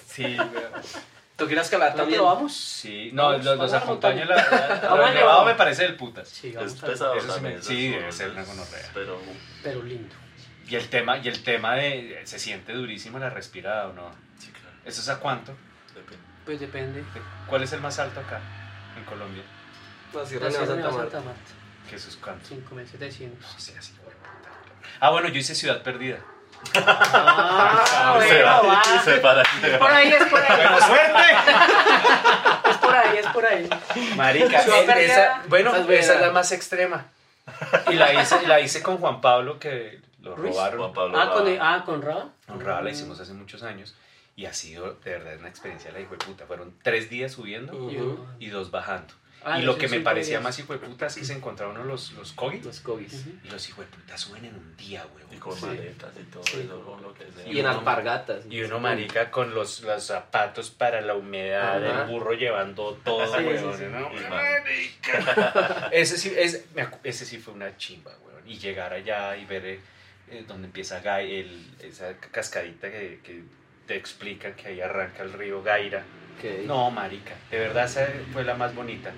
Sí, weón. ¿Tú quieres escalar ¿Dónde también? vamos? Sí, no, Vamos, los, los vamos a la. La, la, lo nevado. me parece del putas. Sí, Es pesado Eso sí también. me- eso sí, es debe ser una gonorrea. Pero Pero lindo. Y el tema, y el tema de. Se siente durísimo la respirada o no. sí, claro. ¿Eso es a cuánto? Depende. Pues depende. ¿Cuál es el más alto acá, en Colombia? La Sierra La Nevada Sierra Santa Marta. Santa Marta. ¿Qué eso es cuánto? 5700. No sé, así. Ah, bueno, yo hice Ciudad Perdida. Ah, se, bueno, va. va, se para. Por ahí es por ahí. ¡Buena suerte! Es por ahí, es por ahí. Marica, eh, esa, bueno, esa es buena. esa es la más extrema. Y la hice, la hice con Juan Pablo, que lo Ruiz. robaron. Juan Pablo. Ah, con, Raba. ah, con Raba. La hicimos hace muchos años. Y ha sido de verdad una experiencia la hijo de puta. Fueron tres días subiendo y dos bajando. Ah, y lo que me parecía días. más hijo de puta es que se encontraron los, los Kogi. Los Cogis. Y los hijo de puta suben en un día, Y huevón. con Sí. maletas y todo Sí. eso, con lo que sea. Y en alpargatas. Y uno marica con los, los zapatos para la humedad, Ajá. el burro llevando todo, Sí, huevón, sí, sí. ¿no? Y man. Marica. ese, sí, es- ese sí fue una chimba, huevón. Y llegar allá y ver eh, eh, donde empieza Gai, el, esa cascadita que, que te explican que ahí arranca el río Gaira. Ok. No, marica, de verdad esa fue la más bonita.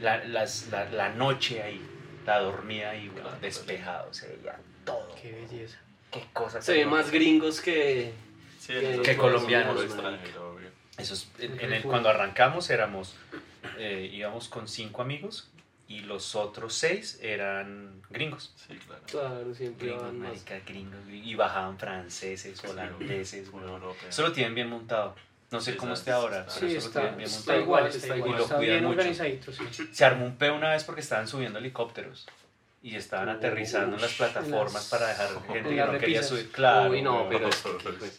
La, las- la, la noche ahí, la dormida ahí, Claro. despejado, se veía todo. Qué belleza. Qué cosa. Se ven más gringos que. Sí, Que- que colombianos, por marica. extranjero, obvio. Eso es- en- en el- cuando arrancamos éramos, eh, íbamos con cinco amigos y los otros seis eran gringos. Sí, claro. Claro, siempre Gringos, marica, gringos, gringos, y bajaban franceses, holandeses, Muy weón. europeo. Eso lo tienen bien montado. No sé cómo está- esté ahora, está- pero Sí, eso lo está, tienen bien está montado. igual, está está igual. Y lo Está cuidan bien mucho. organizadito, sí. Se armó un peo una vez porque estaban subiendo helicópteros y estaban Uy, aterrizando en las plataformas las- para dejar gente en que no quería repisas. subir. Claro. Uy, no, pero es que.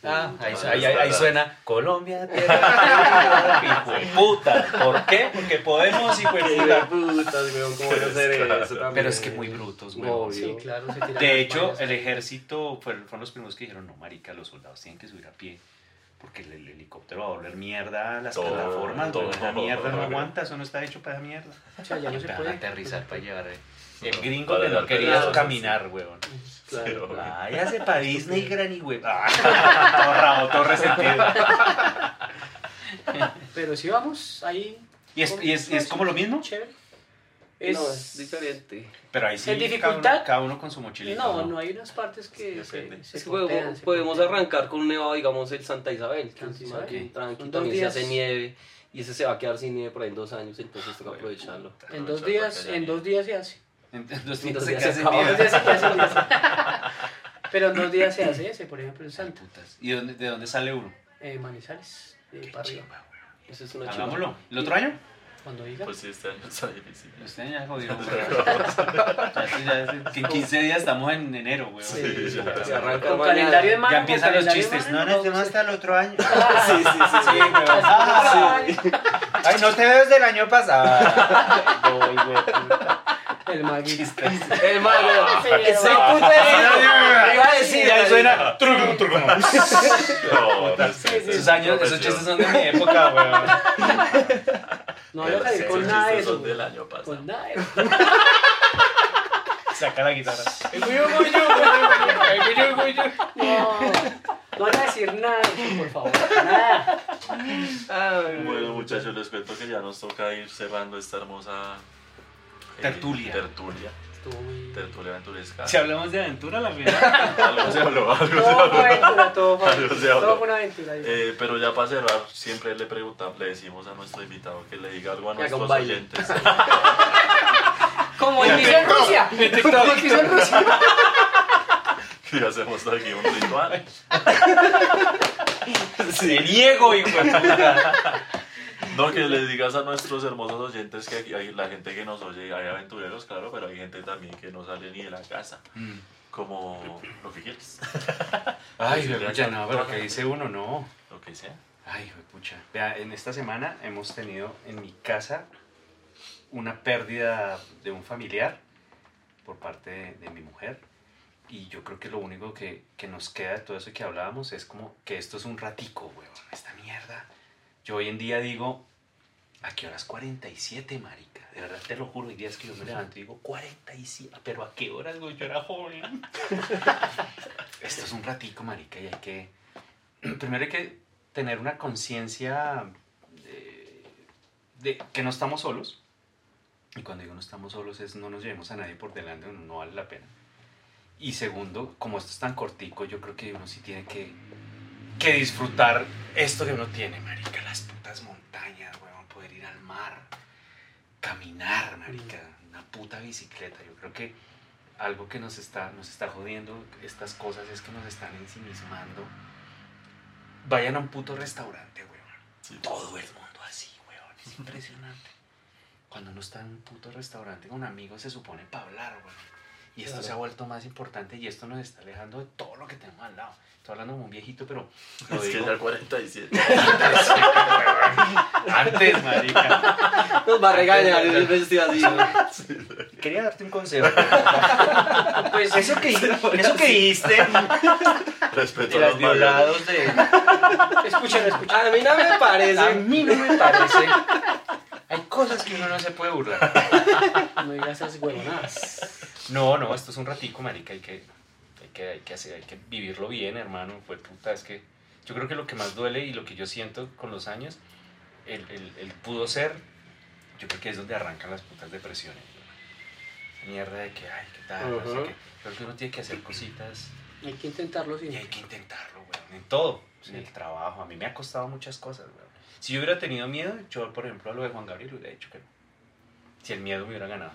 Ah, ahí, Ah, ahí- es ahí suena Colombia, tierra, hijo de puta. ¿Por qué? Porque podemos, hijo de Qué puta. Pero es que muy brutos, weón. Obvio. Sí, claro. se tiran De hecho, el ejército fueron, fueron los primeros que dijeron, no, marica, los soldados tienen que subir a pie. Porque el, el helicóptero va a volver mierda a las Todo, plataformas, todo. Esa mierda no aguanta, eso no está hecho para esa mierda. O sea, ya no se puede. aterrizar, para llevar. eh. El gringo que no quería caminar, weón. Claro. Sí, Váyase para Disney, Granny, weón. Ah, todo rabo, todo resentido. Pero si vamos ahí. ¿Y es, y es, y es como lo mismo? Chévere. Es, no, es diferente. Pero ahí sí, ¿En cada dificultad? uno, cada uno con su mochilita. No, no hay unas partes que Sí, se, se podemos, se podemos arrancar con un nevado, digamos, el Santa Isabel, que Isabel. aquí, también se hace días. nieve, y ese se va a quedar sin nieve por ahí en dos años, entonces toca aprovecharlo. En dos días, en dos días se hace. En en dos días se días días hace, días. Pero en dos días se hace ese, por ejemplo, en Santa. Putas. ¿Y dónde, de dónde sale uno? Eh, Manizales, de arriba. Eso es una. Hagámoslo. ¿El otro año? Cuando diga. Pues sí, este año está difícil. Este año ya jodió. Ya, sí, ya, sí, que en 15 días estamos en enero, weón. Sí, Sí, ya. Se arranca Con calendario en mano. Ya empiezan los chistes. No, mano, no, este más hasta el otro año. Sí, sí, sí, sí. weón. Ah, Ay, no te veo desde el año pasado. Ay, güey. El maguito. El malo. Sí, Ese no. puto de- Iba a decir. Y ahí suena. trucum, trucum. No, no sé. Esos años, esos chistes son de mi época, weón. No voy a salir con nada de chistes eso. son del año pasado. Con nada de eso. Saca la guitarra. No, no voy a decir nada de por favor. Nada. Ay, Bueno, muchachos, les cuento que ya nos toca ir cerrando esta hermosa eh, Tertulia. Tertulia. Estuvo muy. Tertulia aventuresca. Si hablamos de aventura, la final. Algo se habló, algo se Todo fue habló. aventura, todo fue Algo se aventura. habló. Todo fue una aventura. Eh, pero ya para cerrar, siempre le preguntamos, le decimos a nuestro invitado que le diga algo a nuestros baile. oyentes. Como el piso en Rusia. Como el piso en Rusia. Y hacemos aquí un ritual. Se niego, hijo de puta. No, que les digas a nuestros hermosos oyentes que aquí hay la gente que nos oye, hay aventureros, claro, pero hay gente también que no sale ni de la casa. Como lo que quieres. Ay, a pucha, no, pero que dice uno, no. Lo que sea. Ay, pucha. Vea, en esta semana hemos tenido en mi casa una pérdida de un familiar por parte de, de mi mujer. Y yo creo que lo único que, que nos queda de todo eso que hablábamos es como que esto es un ratico, weón, esta. Yo hoy en día digo, ¿a qué horas 47, marica? De verdad te lo juro, hay días que yo me levanto y digo, 47, pero ¿a qué horas, güey? Yo era joven. esto es un ratico, marica, y hay que... Primero hay que tener una conciencia de, de que no estamos solos. Y cuando digo no estamos solos es no nos llevemos a nadie por delante, no, no vale la pena. Y segundo, como esto es tan cortico, yo creo que uno sí tiene que, que disfrutar esto que uno tiene, marica, las putas montañas, weón, poder ir al mar, caminar, marica, una puta bicicleta. Yo creo que algo que nos está, nos está jodiendo estas cosas es que nos están ensimismando. Vayan a un puto restaurante, weón. Sí. Todo el mundo así, weón. Es impresionante. Cuando uno está en un puto restaurante con amigos se supone para hablar, weón. Y esto Claro. se ha vuelto más importante y esto nos está alejando de todo lo que tenemos al lado. Estoy hablando como un viejito, pero lo Es que digo ya 47. antes, marica. Nos va a regañar, siempre estoy así. Quería darte un consejo. Pues Eso que, eso que diste Respeto a los violados de... escúchalo, escúchalo. A mí no me A parece. mí no me parece. Cosas que uno no se puede burlar. No digas esas huevonadas. No, no, esto es un ratico, marica, hay que, hay que, hay que, hacer, hay que vivirlo bien, hermano, fue puta, es que yo creo que lo que más duele y lo que yo siento con los años, el, el, el pudo ser, yo creo que es donde arrancan las putas depresiones. ¿no? Mierda de que, ay, qué tal, no sé Ujú. qué. Creo que uno tiene que hacer cositas Hay que intentarlo y hay siempre. que intentarlo, weón, en todo, Sí. en el trabajo, a mí me ha costado muchas cosas, weón. Si yo hubiera tenido miedo, yo, por ejemplo, a lo de Juan Gabriel hubiera dicho que no. Si el miedo me hubiera ganado.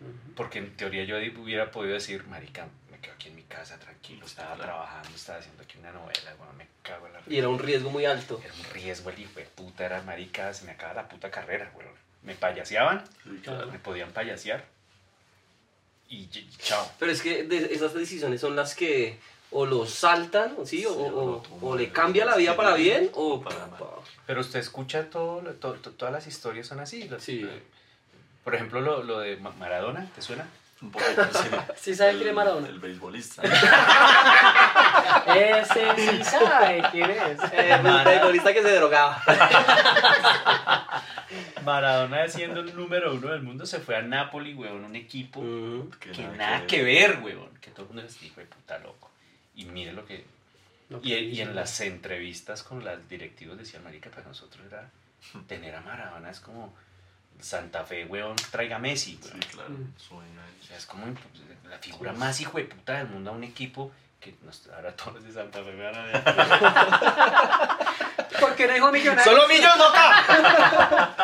Ujú. Porque en teoría yo hubiera podido decir, marica, me quedo aquí en mi casa tranquilo, estaba claro. trabajando, estaba haciendo aquí una novela, bueno, me cago en la Y era un riesgo muy alto. Era un riesgo, el hijo de puta, era marica, se me acaba la puta carrera, güey. Me payaseaban, Sí, claro. me podían payasear. Y- chao. Pero es que de- esas decisiones son las que o lo saltan, ¿sí? O, Sí, o- o lo o- toman, o le cambia la vida sí, para bien o para mal. Pero usted escucha todo, lo- to- to- todas las historias son así. las- Sí. por ejemplo, lo, lo de Ma- Maradona, ¿te suena? Un poquito, sí. Sí sabe quién es Maradona. El beisbolista. Ese sí sabe quién es. El futbolista que se drogaba. Maradona siendo el número uno del mundo se fue a Napoli, weón, un equipo que nada que ver, weón. Que todo el mundo es hijo de puta loco. Y mire lo que... Lo Y, que y dice, en las entrevistas con los directivos decían, marica, para nosotros era... Tener a Maradona es como... Santa Fe, weón, traiga a Messi, Sí, claro. Mm. Sueño O sea, es como la figura más hijo de puta del mundo a un equipo que nos, ahora todos los de Santa Fe me van a ver. ¿Por qué no dijo millonario? ¡Solo millos, loca!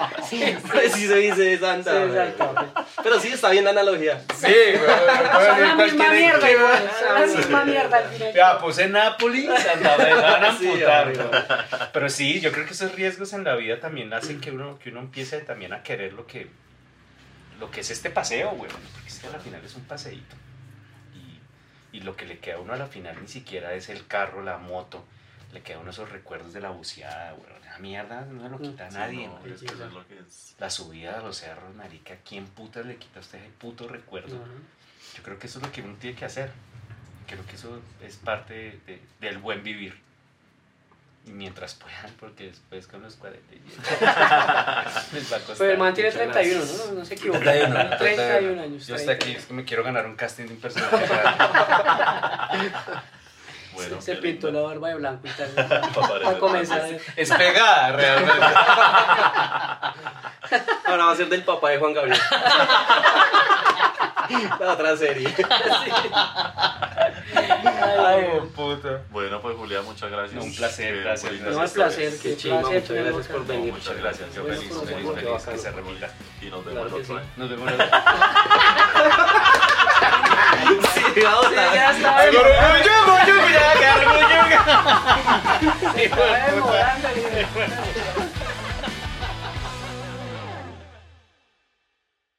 Dice Santa. Sí, güey. exacto. Pero sí, está bien la analogía. Sí, güey. Son la misma mierda. Son la misma mierda al final. Ya, puse Napoli, Santa Fe, se van a Sí, amputar, güey. Pero sí, yo creo que esos riesgos en la vida también hacen que uno, que uno empiece también a querer lo que, lo que es este paseo, güey. Porque es que a la final es un paseíto. Y, y lo que le queda a uno a la final ni siquiera es el carro, la moto. Le queda uno esos recuerdos de la buceada, güey. La mierda no se lo quita a Sí, nadie, no, güey. es que eso es lo que es. La subida a los cerros, marica, ¿quién putas le quita a usted ese puto recuerdo? Yo creo que eso es lo que uno tiene que hacer. Creo que eso es parte de- del buen vivir. Y mientras puedan, porque después con los 40 les va a costar. Pero el man tiene mucho 31, más. ¿no? No se equivoca. 31, 31 años. Yo estoy aquí, 31. es que me quiero ganar un casting de un personaje. Bueno, se pintó la barba de blanco y tal. Para comenzar. es pegada, realmente. Ahora va a ser del papá de Juan Gabriel. La otra serie. Ay, puta. Bueno, pues Julián, muchas gracias. No, un placer, Eh, gracias, gracias. No, el historias. placer. Qué placer muchas gracias por venir. Muchas gracias. Yo Bueno, feliz, pues, feliz, bueno, feliz que se repita. Y nos vemos Claro el otro sí. año. Nos vemos sí, vamos sí, a ya está. Guruguruyuga, guruguruyuga. Sí, bueno,